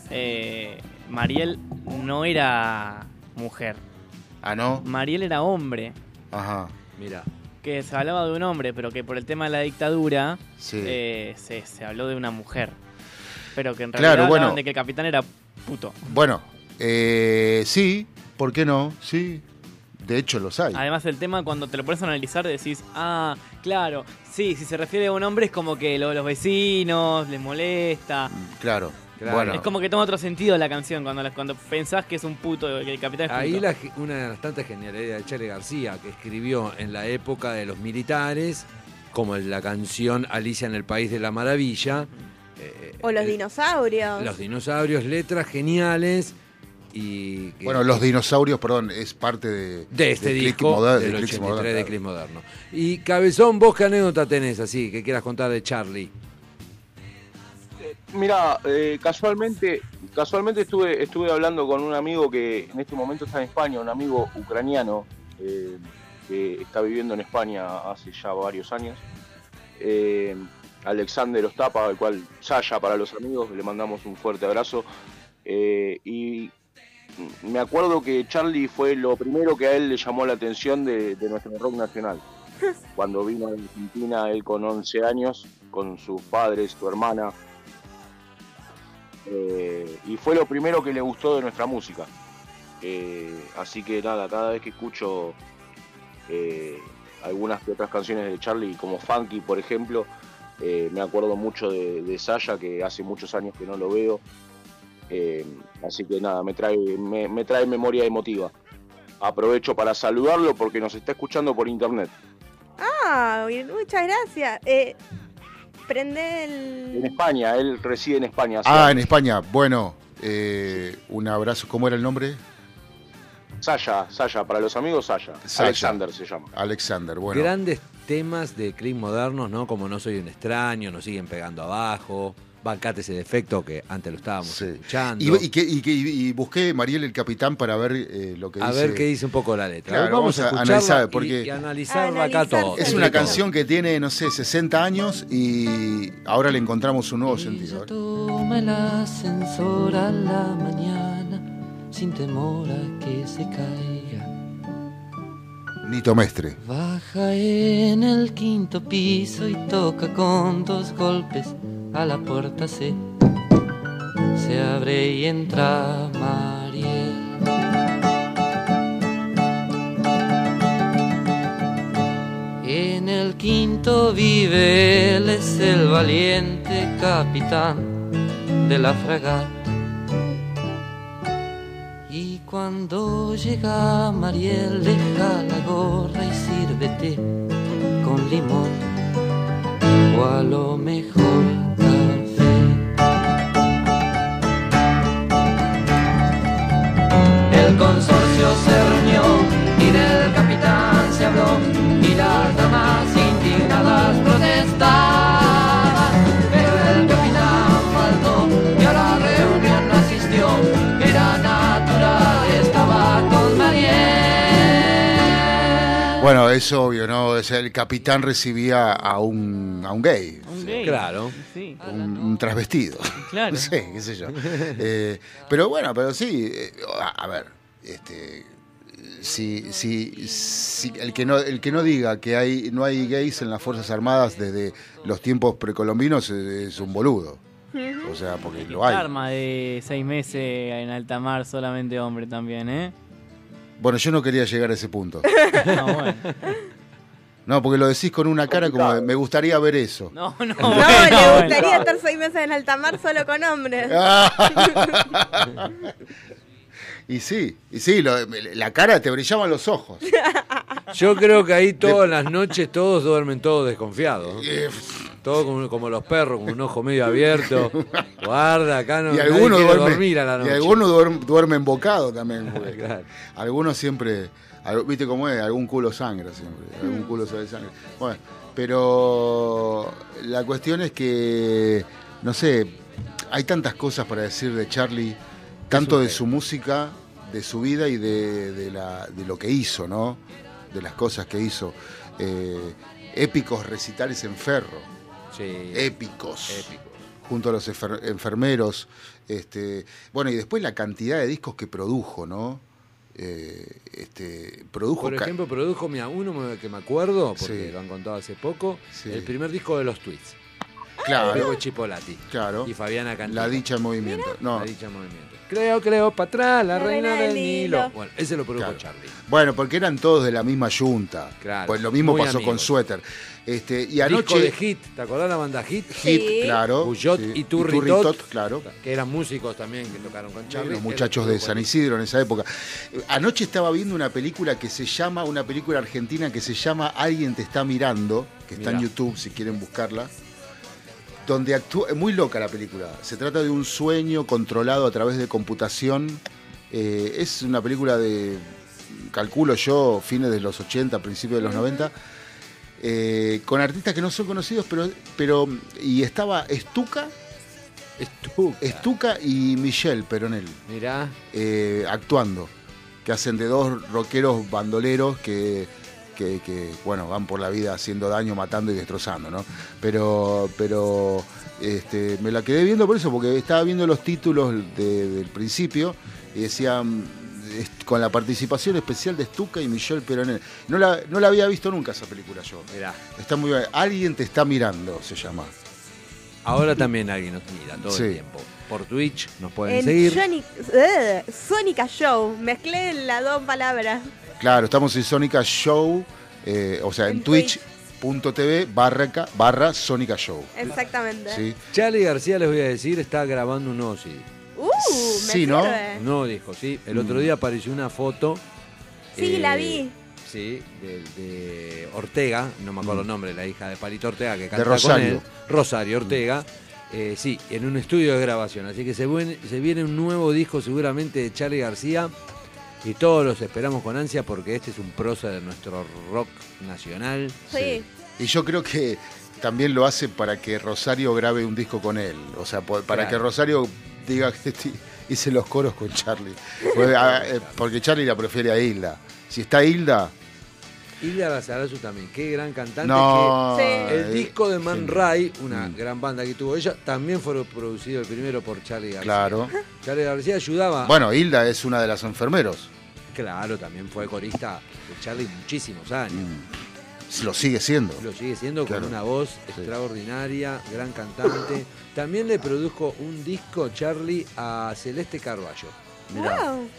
eh, Mariel no era mujer. Ah, ¿no? Mariel era hombre. Ajá. Mira. Que se hablaba de un hombre, pero que por el tema de la dictadura Sí. eh, se, se habló de una mujer. Pero que en Claro, realidad bueno. hablaban de que el capitán era puto. Bueno, eh, sí, ¿por qué no? Sí, de hecho los hay. Además, el tema cuando te lo pones a analizar decís, ah, claro, sí, si se refiere a un hombre es como que lo- los vecinos les molesta. Claro, bueno. Es como que toma otro sentido la canción cuando, la- cuando pensás que es un puto, que el capitán es puto. Ahí la una de las tantas genialidades de Charlie García, que escribió en la época de los militares, como la canción Alicia en el País de la Maravilla, eh, O los dinosaurios. los dinosaurios, letras geniales y... Bueno, los dinosaurios, perdón, es parte de, de este de Click disco Moder- del de Click 83 Moderno, de claro. Click Moderno. Y Cabezón, ¿vos qué anécdota tenés así que quieras contar de Charlie? Mira, eh, casualmente, casualmente estuve, estuve hablando con un amigo que en este momento está en España, un amigo ucraniano eh, que está viviendo en España hace ya varios años. Eh, Alexander Ostapa, al cual Sasha para los amigos, le mandamos un fuerte abrazo. Eh, y me acuerdo que Charlie fue lo primero que a él le llamó la atención de, de nuestro rock nacional. Cuando vino a Argentina, él con 11 años, con sus padres, su hermana, eh, y fue lo primero que le gustó de nuestra música. Eh, así que nada, cada vez que escucho eh, algunas que otras canciones de Charlie, como Funky, por ejemplo, me acuerdo mucho de, de Saya, que hace muchos años que no lo veo. Eh, así que nada, me trae, me, me trae memoria emotiva. Aprovecho para saludarlo porque nos está escuchando por internet. Ah, muchas gracias. Eh, prende En el... España, él reside en España. Ah, en España. Bueno, eh, un abrazo. ¿Cómo era el nombre? Saya, Saya, para los amigos Saya. Saya. Alexander se llama. Alexander, bueno. Grandes temas de clip modernos, ¿no? Como No soy un extraño, nos siguen pegando abajo. Bancate ese defecto que antes lo estábamos escuchando. Y, y que- y que- y busqué Mariel el Capitán para ver eh, lo que a dice. ver qué dice un poco la letra. Claro, vamos, a, analizar, porque y, analizarla acá todo. es una canción que tiene, no sé, 60 años y ahora le encontramos un nuevo sentido. Toma el ascensor a la mañana sin temor a que se caiga. Nito Mestre. Baja en el quinto piso y toca con dos golpes a la puerta se se abre y entra Mariel. En el quinto vive él es el valiente capitán de la fragata. Y cuando llega Mariel deja la gorra y sírvete con limón o a lo mejor El consorcio se reunió y del capitán se habló y las damas indignadas protestaban. Pero el capitán faltó y a la reunión no asistió. Era natural, estaba con Mariel. Bueno, es obvio, ¿no? O sea, el capitán recibía a un, a un gay. Un gay. Claro. Sí. Un, un trasvestido. Claro. No sé, qué sé yo. Eh, pero bueno, pero sí, eh, a, a ver, este, si, si, si el, que no, el que no diga que hay, no hay gays en las Fuerzas Armadas desde los tiempos precolombinos es, es un boludo. O sea, porque lo hay. arma de seis meses en alta mar, solamente hombre también, ¿eh? Bueno, yo no quería llegar a ese punto. No, bueno. No, porque lo decís con una cara como me gustaría ver eso. No, no, No, le gustaría estar seis meses en alta mar solo con hombres. Y sí, y sí, lo- la cara te brillaban los ojos. Yo creo que ahí todas las noches todos duermen todos desconfiados. Eh, Todos como, como los perros, con un ojo medio abierto. Guarda, acá no y algunos dormir a la noche. y algunos duerm- duermen embocado también. Claro. Algunos siempre, viste cómo es, algún culo sangra siempre, algún culo sale sangre. Bueno, pero la cuestión es que, no sé, hay tantas cosas para decir de Charlie, tanto de su música, de su vida y de, de la, de lo que hizo, ¿no? De las cosas que hizo. Eh, épicos recitales en ferro. Épicos. Junto a los enfer- enfermeros. Este, bueno, y después la cantidad de discos que produjo, ¿no? Eh, este, produjo Por ejemplo, produjo mira, uno que me acuerdo, porque Sí. lo han contado hace poco, Sí. el primer disco de los Tweets. Claro. Luego Chipolati. Claro. Y Fabiana Cantilo. La dicha en movimiento. No. La dicha en movimiento. Creo, creo, para atrás, la, La reina, reina del Nilo. Nilo. Bueno, ese lo produjo Claro. Charlie. Bueno, porque eran todos de la misma yunta. Claro, Pues lo mismo muy pasó con. Suéter. Este, y Disco anoche. de Hit, ¿te acordás la banda Hit? Hit, Sí. claro, Puyot sí. y Y Turritot, Turritot, claro. Que eran músicos también que tocaron con Charlie. los muchachos de San Isidro en esa época. Anoche estaba viendo una película que se llama, una película argentina que se llama Alguien te está mirando, que está en. YouTube si quieren buscarla, donde actúa, es muy loca la película. Se trata de un sueño controlado a través de computación. Eh, es una película de, calculo yo, fines de los 80, principios de los 90. eh, con artistas que no son conocidos, pero, pero y estaba Estuca, Estuca y Michelle Peronel Mirá. eh, actuando, que hacen de dos rockeros bandoleros que, que, que, bueno, van por la vida haciendo daño, matando y destrozando, ¿no? Pero, pero este, me la quedé viendo por eso, porque estaba viendo los títulos de- del principio y decían est- con la participación especial de Stuka y Michelle Peronel. No la, no la había visto nunca esa película yo. Mirá. Está muy bien. Alguien te está mirando, se llama. Ahora también alguien nos mira todo Sí. el tiempo. Por Twitch nos pueden En seguir. Johnny, eh, Sónica Show. Mezclé las dos palabras. Claro, estamos en Sónica Show, eh, o sea, en, En twitch.tv barra, barra Sónica Show. Exactamente. Sí. Charlie García, les voy a decir, está grabando un nuevo CD. Uh, me Sí, ¿no? sirve. No, dijo, sí. El otro Mm. día apareció una foto. Sí, eh, la vi. Sí, de, de Ortega, no me acuerdo el nombre, la hija de Palito Ortega, que canta Rosario. con él. Rosario Ortega. Eh, sí, en un estudio de grabación. Así que se, buen- se viene un nuevo disco seguramente de Charlie García. Y todos los esperamos con ansia porque este es un prosa de nuestro rock nacional. Sí. Y yo creo que también lo hace para que Rosario grabe un disco con él. O sea, para Claro. que Rosario diga que ti- hice los coros con Charlie. Porque, a- eh, porque Charlie la prefiere a Hilda. Si está Hilda, Hilda Lazarazu también, qué gran cantante. No, que Sí. El disco de Man sí. Ray, una Mm. gran banda que tuvo ella, también fue producido el primero por Charlie García. claro. Charlie García ayudaba. Bueno, Hilda es una de las enfermeros. Claro, también fue corista de Charlie muchísimos años. Lo sigue siendo. Lo sigue siendo Claro. con una voz extraordinaria, gran cantante. También le produjo un disco Charlie a Celeste Carballo. Mirá. Wow.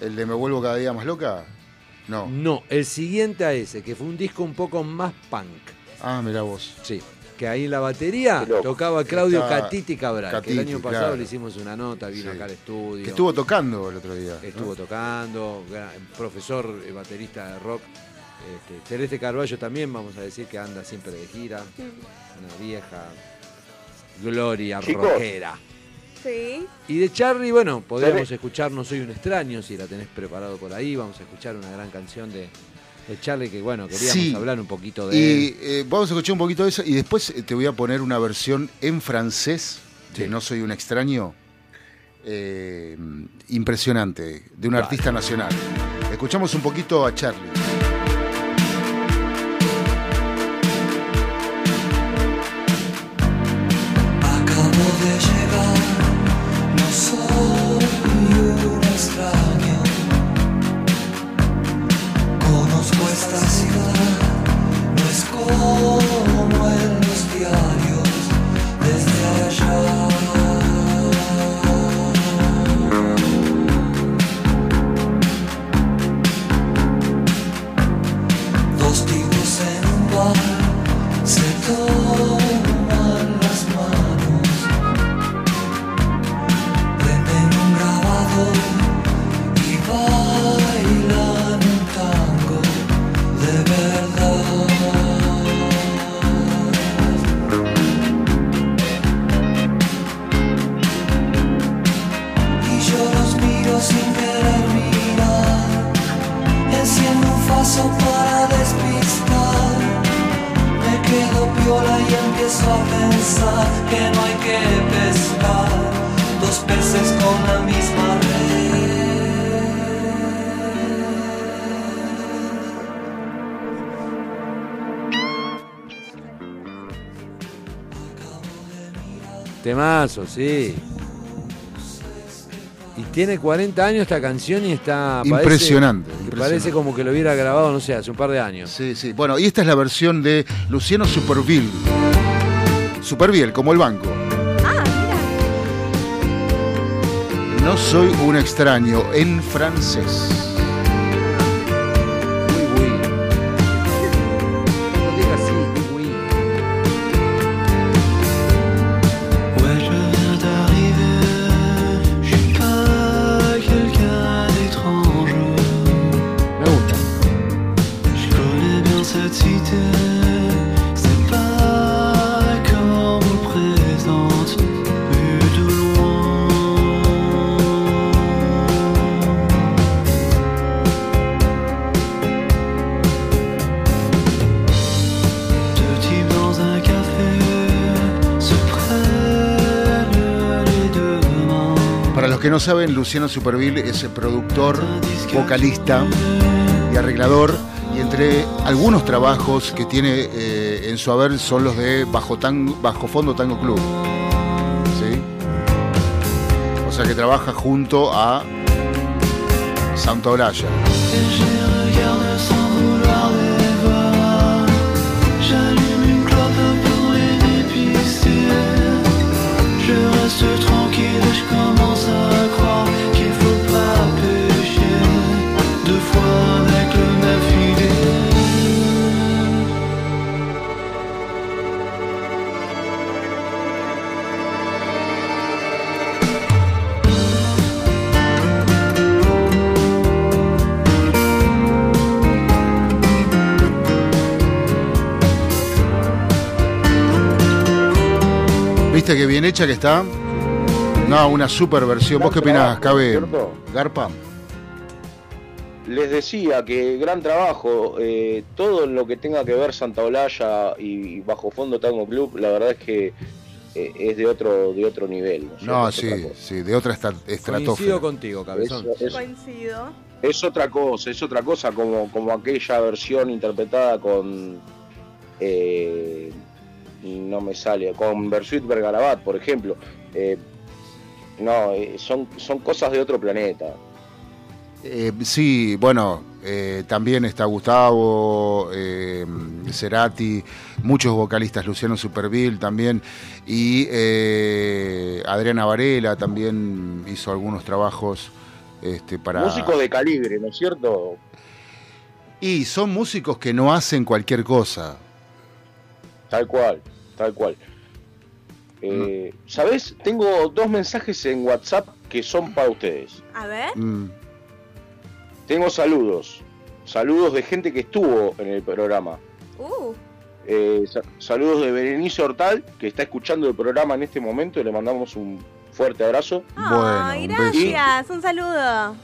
¿El de Me vuelvo cada día más loca? No. No, el siguiente a ese, que fue un disco un poco más punk. Ah, mira vos. Sí. Que ahí en la batería loco. Claudio Está Catiti Cabral. que el año pasado claro. le hicimos una nota, vino Sí. acá al estudio. Que estuvo tocando el otro día. ¿no? Estuvo tocando, profesor eh, baterista de rock. Este, Celeste Carballo también, vamos a decir que anda siempre de gira. Una vieja gloria Chicos. rockera. Sí. Y de Charlie, bueno, podríamos escuchar No Soy un extraño, si la tenés preparado por ahí. Vamos a escuchar una gran canción de, de Charlie que, bueno, queríamos Sí. hablar un poquito de él. Y eh, vamos a escuchar un poquito de eso y después eh, te voy a poner una versión en francés de No Soy un extraño. eh, impresionante, de un artista nacional. Escuchamos un poquito a Charlie. Temazo, sí. Y tiene 40 años esta canción y está. parece- Impresionante, que impresionante. Parece como que lo hubiera grabado, no sé, hace un par de años. Sí, sí. Bueno, y esta es la versión de Luciano Superville. Superville, como el banco. No soy un extraño en francés. Saben, Luciano Superville es el productor, vocalista y arreglador. Y entre algunos trabajos que tiene eh, en su haber son los de Bajo, Tango- Bajo Fondo Tango Club. ¿Sí? O sea que trabaja junto a Santa Olalla. ¿Viste qué bien hecha que está? No, una super versión. ¿Vos qué opinás, Cabe? Garpa. Les decía que gran trabajo, eh, todo lo que tenga que ver Santa Olalla y Bajo Fondo Tango Club, la verdad es que eh, es de otro de otro nivel. ¿no No? Es sí, otra sí, de otra esta- Coincido estratosfera. contigo, cabezón. Coincido. Es otra cosa, es otra cosa como, como aquella versión interpretada con. eh, no me sale, con Bersuit Bergarabat, por ejemplo. Eh, no, eh, son, son cosas de otro planeta. Eh, sí, bueno, también está Gustavo, Cerati, muchos vocalistas, Luciano Superville también, y Adriana Varela también hizo algunos trabajos este, para... Músicos de calibre, ¿no es cierto? Y son músicos que no hacen cualquier cosa. Tal cual, tal cual. Eh, ¿Sabés? Tengo dos mensajes en WhatsApp que son para ustedes. A ver. Mm, Tengo saludos. Saludos de gente que estuvo en el programa. Uh. Eh, sa- saludos de Berenice Hortal, que está escuchando el programa en este momento y le mandamos un fuerte abrazo. Ay, gracias. Un saludo.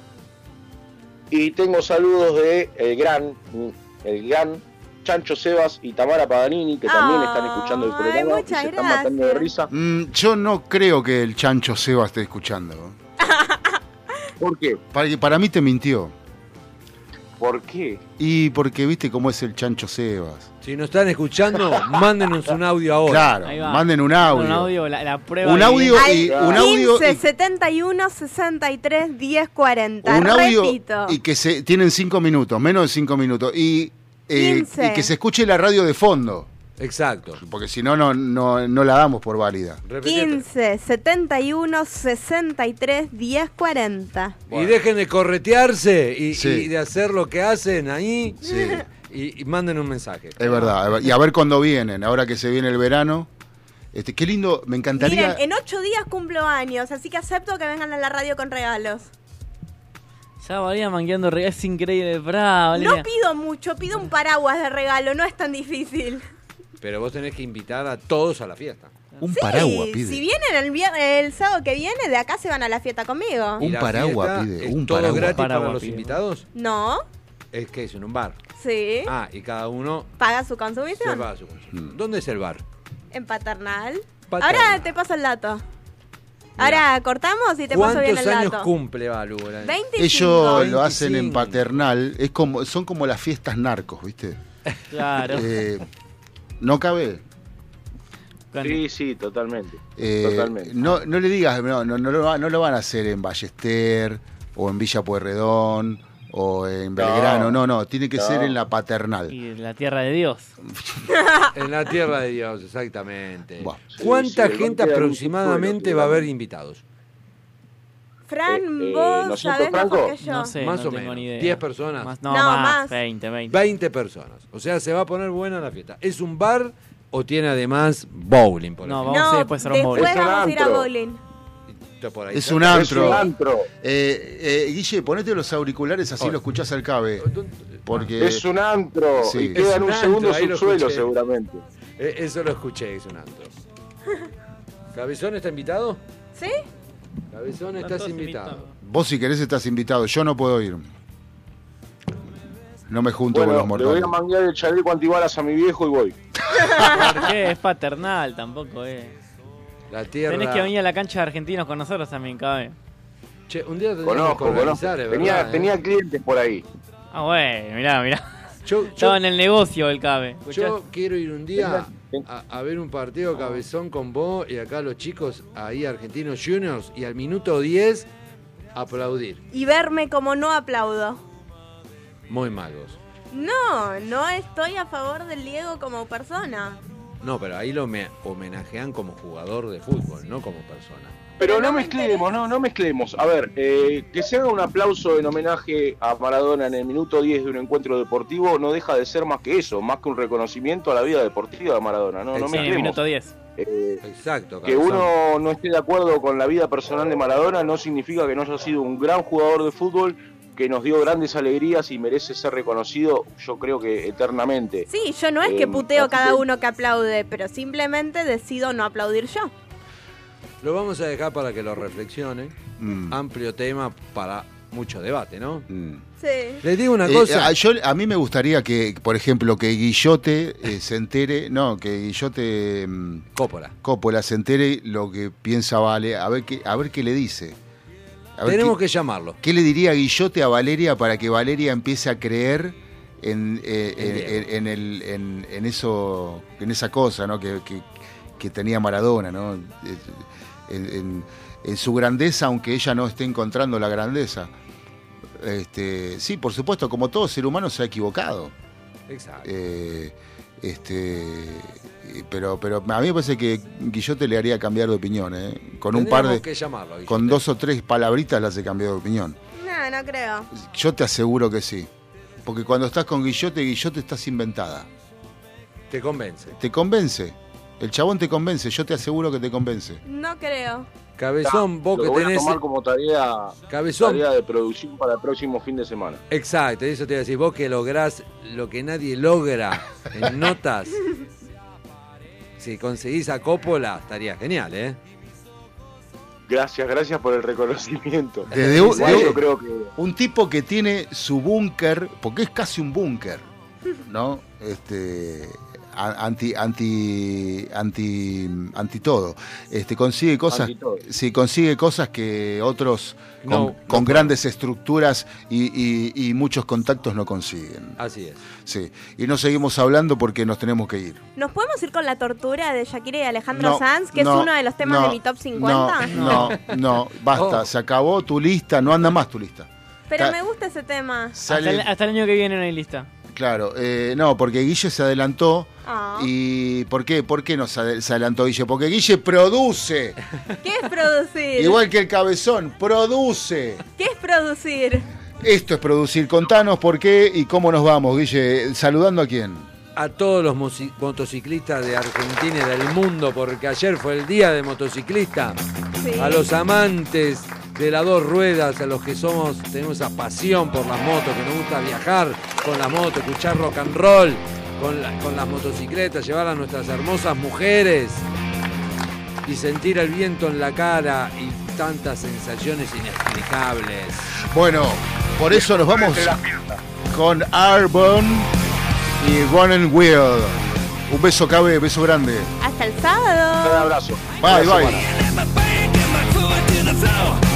Y tengo saludos de el gran, el gran Chancho Sebas y Tamara Paganini, que también están escuchando el programa y se están matando de risa. mm, yo no creo que el chancho Seba esté escuchando. ¿Por qué? Para, para mí te mintió. ¿Por qué? Y porque viste cómo es el chancho Sebas. Si nos están escuchando, mándenos un audio ahora. Claro, Ahí va. manden un audio. Un audio, la, la prueba. Un audio y un audio 15 y- 71 63 10 40. un audio Repito. y que se tienen cinco minutos, menos de cinco minutos y, eh, 15. y que se escuche la radio de fondo. Exacto. Porque si no, no, no, no la damos por válida. 15 71 63 10 40. Y dejen de corretearse y, Sí. y de hacer lo que hacen ahí. Sí. Y, y manden un mensaje. Es verdad. Y a ver cuándo vienen, ahora que se viene el verano. Este, qué lindo, me encantaría. Miren, en 8 días cumplo años, así que acepto que vengan a la radio con regalos. Ya Valeria mangueando re- es increíble. Bravo, No pido mucho, pido un paraguas de regalo, no es tan difícil. Pero vos tenés que invitar a todos a la fiesta. Un Sí, Si vienen el, vier- el sábado que viene, de acá se van a la fiesta conmigo. ¿Y Un paraguas pide, ¿Es un todo paraguas. gratis para Paraguas los pide. invitados? No, Es que es en un bar. sí. Ah, y cada uno Paga su se consumición. va a su consumo. ¿Dónde es el bar? En paternal. Paternal. Ahora te paso el dato. Ahora cortamos y te paso bien ¿Cuántos el años dato. cumple Balu? Bolaño? 25. Ellos lo hacen en 25. paternal, es como, son como las fiestas narcos, ¿viste? Claro. Eh, no cabe. Sí, sí, totalmente. Eh, totalmente. no, no le digas, no, no, no, lo, no lo van a hacer en Ballester o en Villa Pueyrredón o en Belgrano, no, no, tiene que No. ser en la paternal. Y en la tierra de Dios. En la tierra de Dios, exactamente. Sí, ¿Cuánta sí, gente aproximadamente va a haber invitados? Fran, Eh, eh, vos ¿nosotros, sabés Franco? mejor que yo. No sé, más no o tengo menos. ni idea. 10 personas. Más- no, No, más, más. 20, 20. 20 personas. O sea, se va a poner buena la fiesta. ¿Es un bar o tiene además bowling? Por No, vamos a ir No, después a un bowling. después vamos a ir a bowling. Está por ahí. Es un Es antro. un antro. Eh, eh, Guille, ponete los auriculares así Hola. lo escuchás al cabe. Porque Es un antro. Sí. Y queda Es en un un segundo subsuelo, seguramente. Eh, eso lo escuché, es un antro. ¿Cabezón está invitado? ¿Sí? Cabezón, estás invitado. vos si querés estás invitado, yo no puedo ir. No me junto Bueno, con los le voy a mortales. manguear el chaleco antibalas a mi viejo y voy. ¿Por qué? Es paternal, tampoco es. La tierra. Tenés que venir a la cancha de argentinos con nosotros también, cabe. Che, un día tendríamos que Conozco, Tenía, ¿eh? tenía clientes por ahí. Ah, bueno, mirá, mirá. Yo, yo- Estaba en el negocio el cabe. ¿escuchás? yo quiero ir un día a, a ver un partido cabezón con vos y acá los chicos ahí argentinos juniors y al minuto 10 aplaudir. Y verme como no aplaudo. Muy magos. No, no estoy a favor del Diego como persona. No, pero ahí lo me homenajean como jugador de fútbol, no como persona. Pero no mezclemos, no, no mezclemos. A ver, eh, que se haga un aplauso en homenaje a Maradona en el minuto 10 de un encuentro deportivo no deja de ser más que eso, más que un reconocimiento a la vida deportiva de Maradona. No, no Sí, en el mezclemos. minuto 10. Eh, Exacto. que uno no esté de acuerdo con la vida personal de Maradona no significa que no haya sido un gran jugador de fútbol que nos dio grandes alegrías y merece ser reconocido, yo creo que eternamente. Sí, yo no es Eh, que puteo así cada uno que aplaude, pero simplemente decido no aplaudir yo. Lo vamos a dejar para que lo reflexionen. Mm. Amplio tema para mucho debate, ¿no? Mm. Sí. Les digo una Eh, cosa. a, yo- a mí me gustaría que, por ejemplo, que Guillote eh, se entere, no, que Guillote mm, Coppola. Coppola se entere lo que piensa Vale, a ver qué, a ver qué le dice. A ver Tenemos que llamarlo. qué le diría Guillote a Valeria para que Valeria empiece a creer en, eh, En en, en- en el- en- en eso, en esa cosa, ¿no? Que, que- que tenía Maradona, ¿no? Eh, En, su grandeza, aunque ella no esté encontrando la grandeza. Este, sí, por supuesto, como todo ser humano se ha equivocado. Exacto. Eh, este, pero, pero a mí me parece que Guillote le haría cambiar de opinión, ¿eh? Con un par de. que llamarlo. Con dos o tres palabritas le hace cambiar de opinión. No, no creo. Yo te aseguro que sí. Porque cuando estás con Guillote, Guillote estás inventada. Te convence. Te convence. El chabón te convence, yo te aseguro que te convence. No creo. Cabezón, vos Lo que voy a tenés. tomar como tarea, Cabezón. tarea de producción para el próximo fin de semana. Exacto, eso te iba a decir. Vos que lográs lo que nadie logra en notas. Si conseguís a Coppola, estaría genial, ¿eh? Gracias, gracias por el reconocimiento. Desde un, Igual de- yo creo que un tipo que tiene su búnker, porque es casi un búnker, ¿no? Este anti anti anti anti todo. Este consigue cosas sí, consigue cosas que otros con, No, con no grandes estructuras y, y- y muchos contactos no consiguen. Así es. Sí, y no seguimos hablando porque nos tenemos que ir. ¿Nos podemos ir con la tortura de Shakira y Alejandro No, Sanz, que no, es uno de los temas no, de mi top 50? No, no, no, basta, Oh. se acabó tu lista, no anda más tu lista. Pero Ta- me gusta ese tema. Sale- Hasta, el, hasta el año que viene no hay lista. Claro, eh, no, porque Guille se adelantó. Ah. ¿Y por qué? ¿Por qué no se ade- se adelantó Guille? Porque Guille produce, ¿Qué es producir? igual que el cabezón, produce. ¿Qué es producir? Esto es producir. Contanos por qué y cómo nos vamos, Guille. ¿Saludando a quién? A todos los motociclistas de Argentina y del mundo, porque ayer fue el día de motociclista. Sí. A los amantes de las dos ruedas, a los que somos, tenemos esa pasión por las motos, que nos gusta viajar con las motos, escuchar rock and roll, con, las motocicletas, llevar a nuestras hermosas mujeres y sentir el viento en la cara y tantas sensaciones inexplicables. Bueno, por eso nos vamos con Arbon y Run and Wheel. Un beso, Cabe, beso grande. Hasta el sábado. Un abrazo. Bye, bye. bye.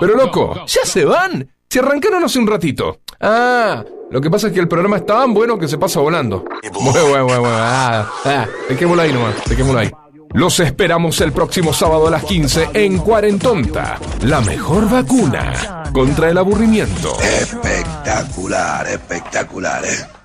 Pero loco, ¿ya se van? Se arrancaron hace un ratito. Ah, lo que pasa es que el programa es tan bueno que se pasa volando. Bueno, bueno, bueno, ah, ah, dejémoslo ahí nomás, dejémoslo ahí. Los esperamos el próximo sábado a las 15 en Cuarentonta, la mejor vacuna contra el aburrimiento. Espectacular, espectacular, ¿eh?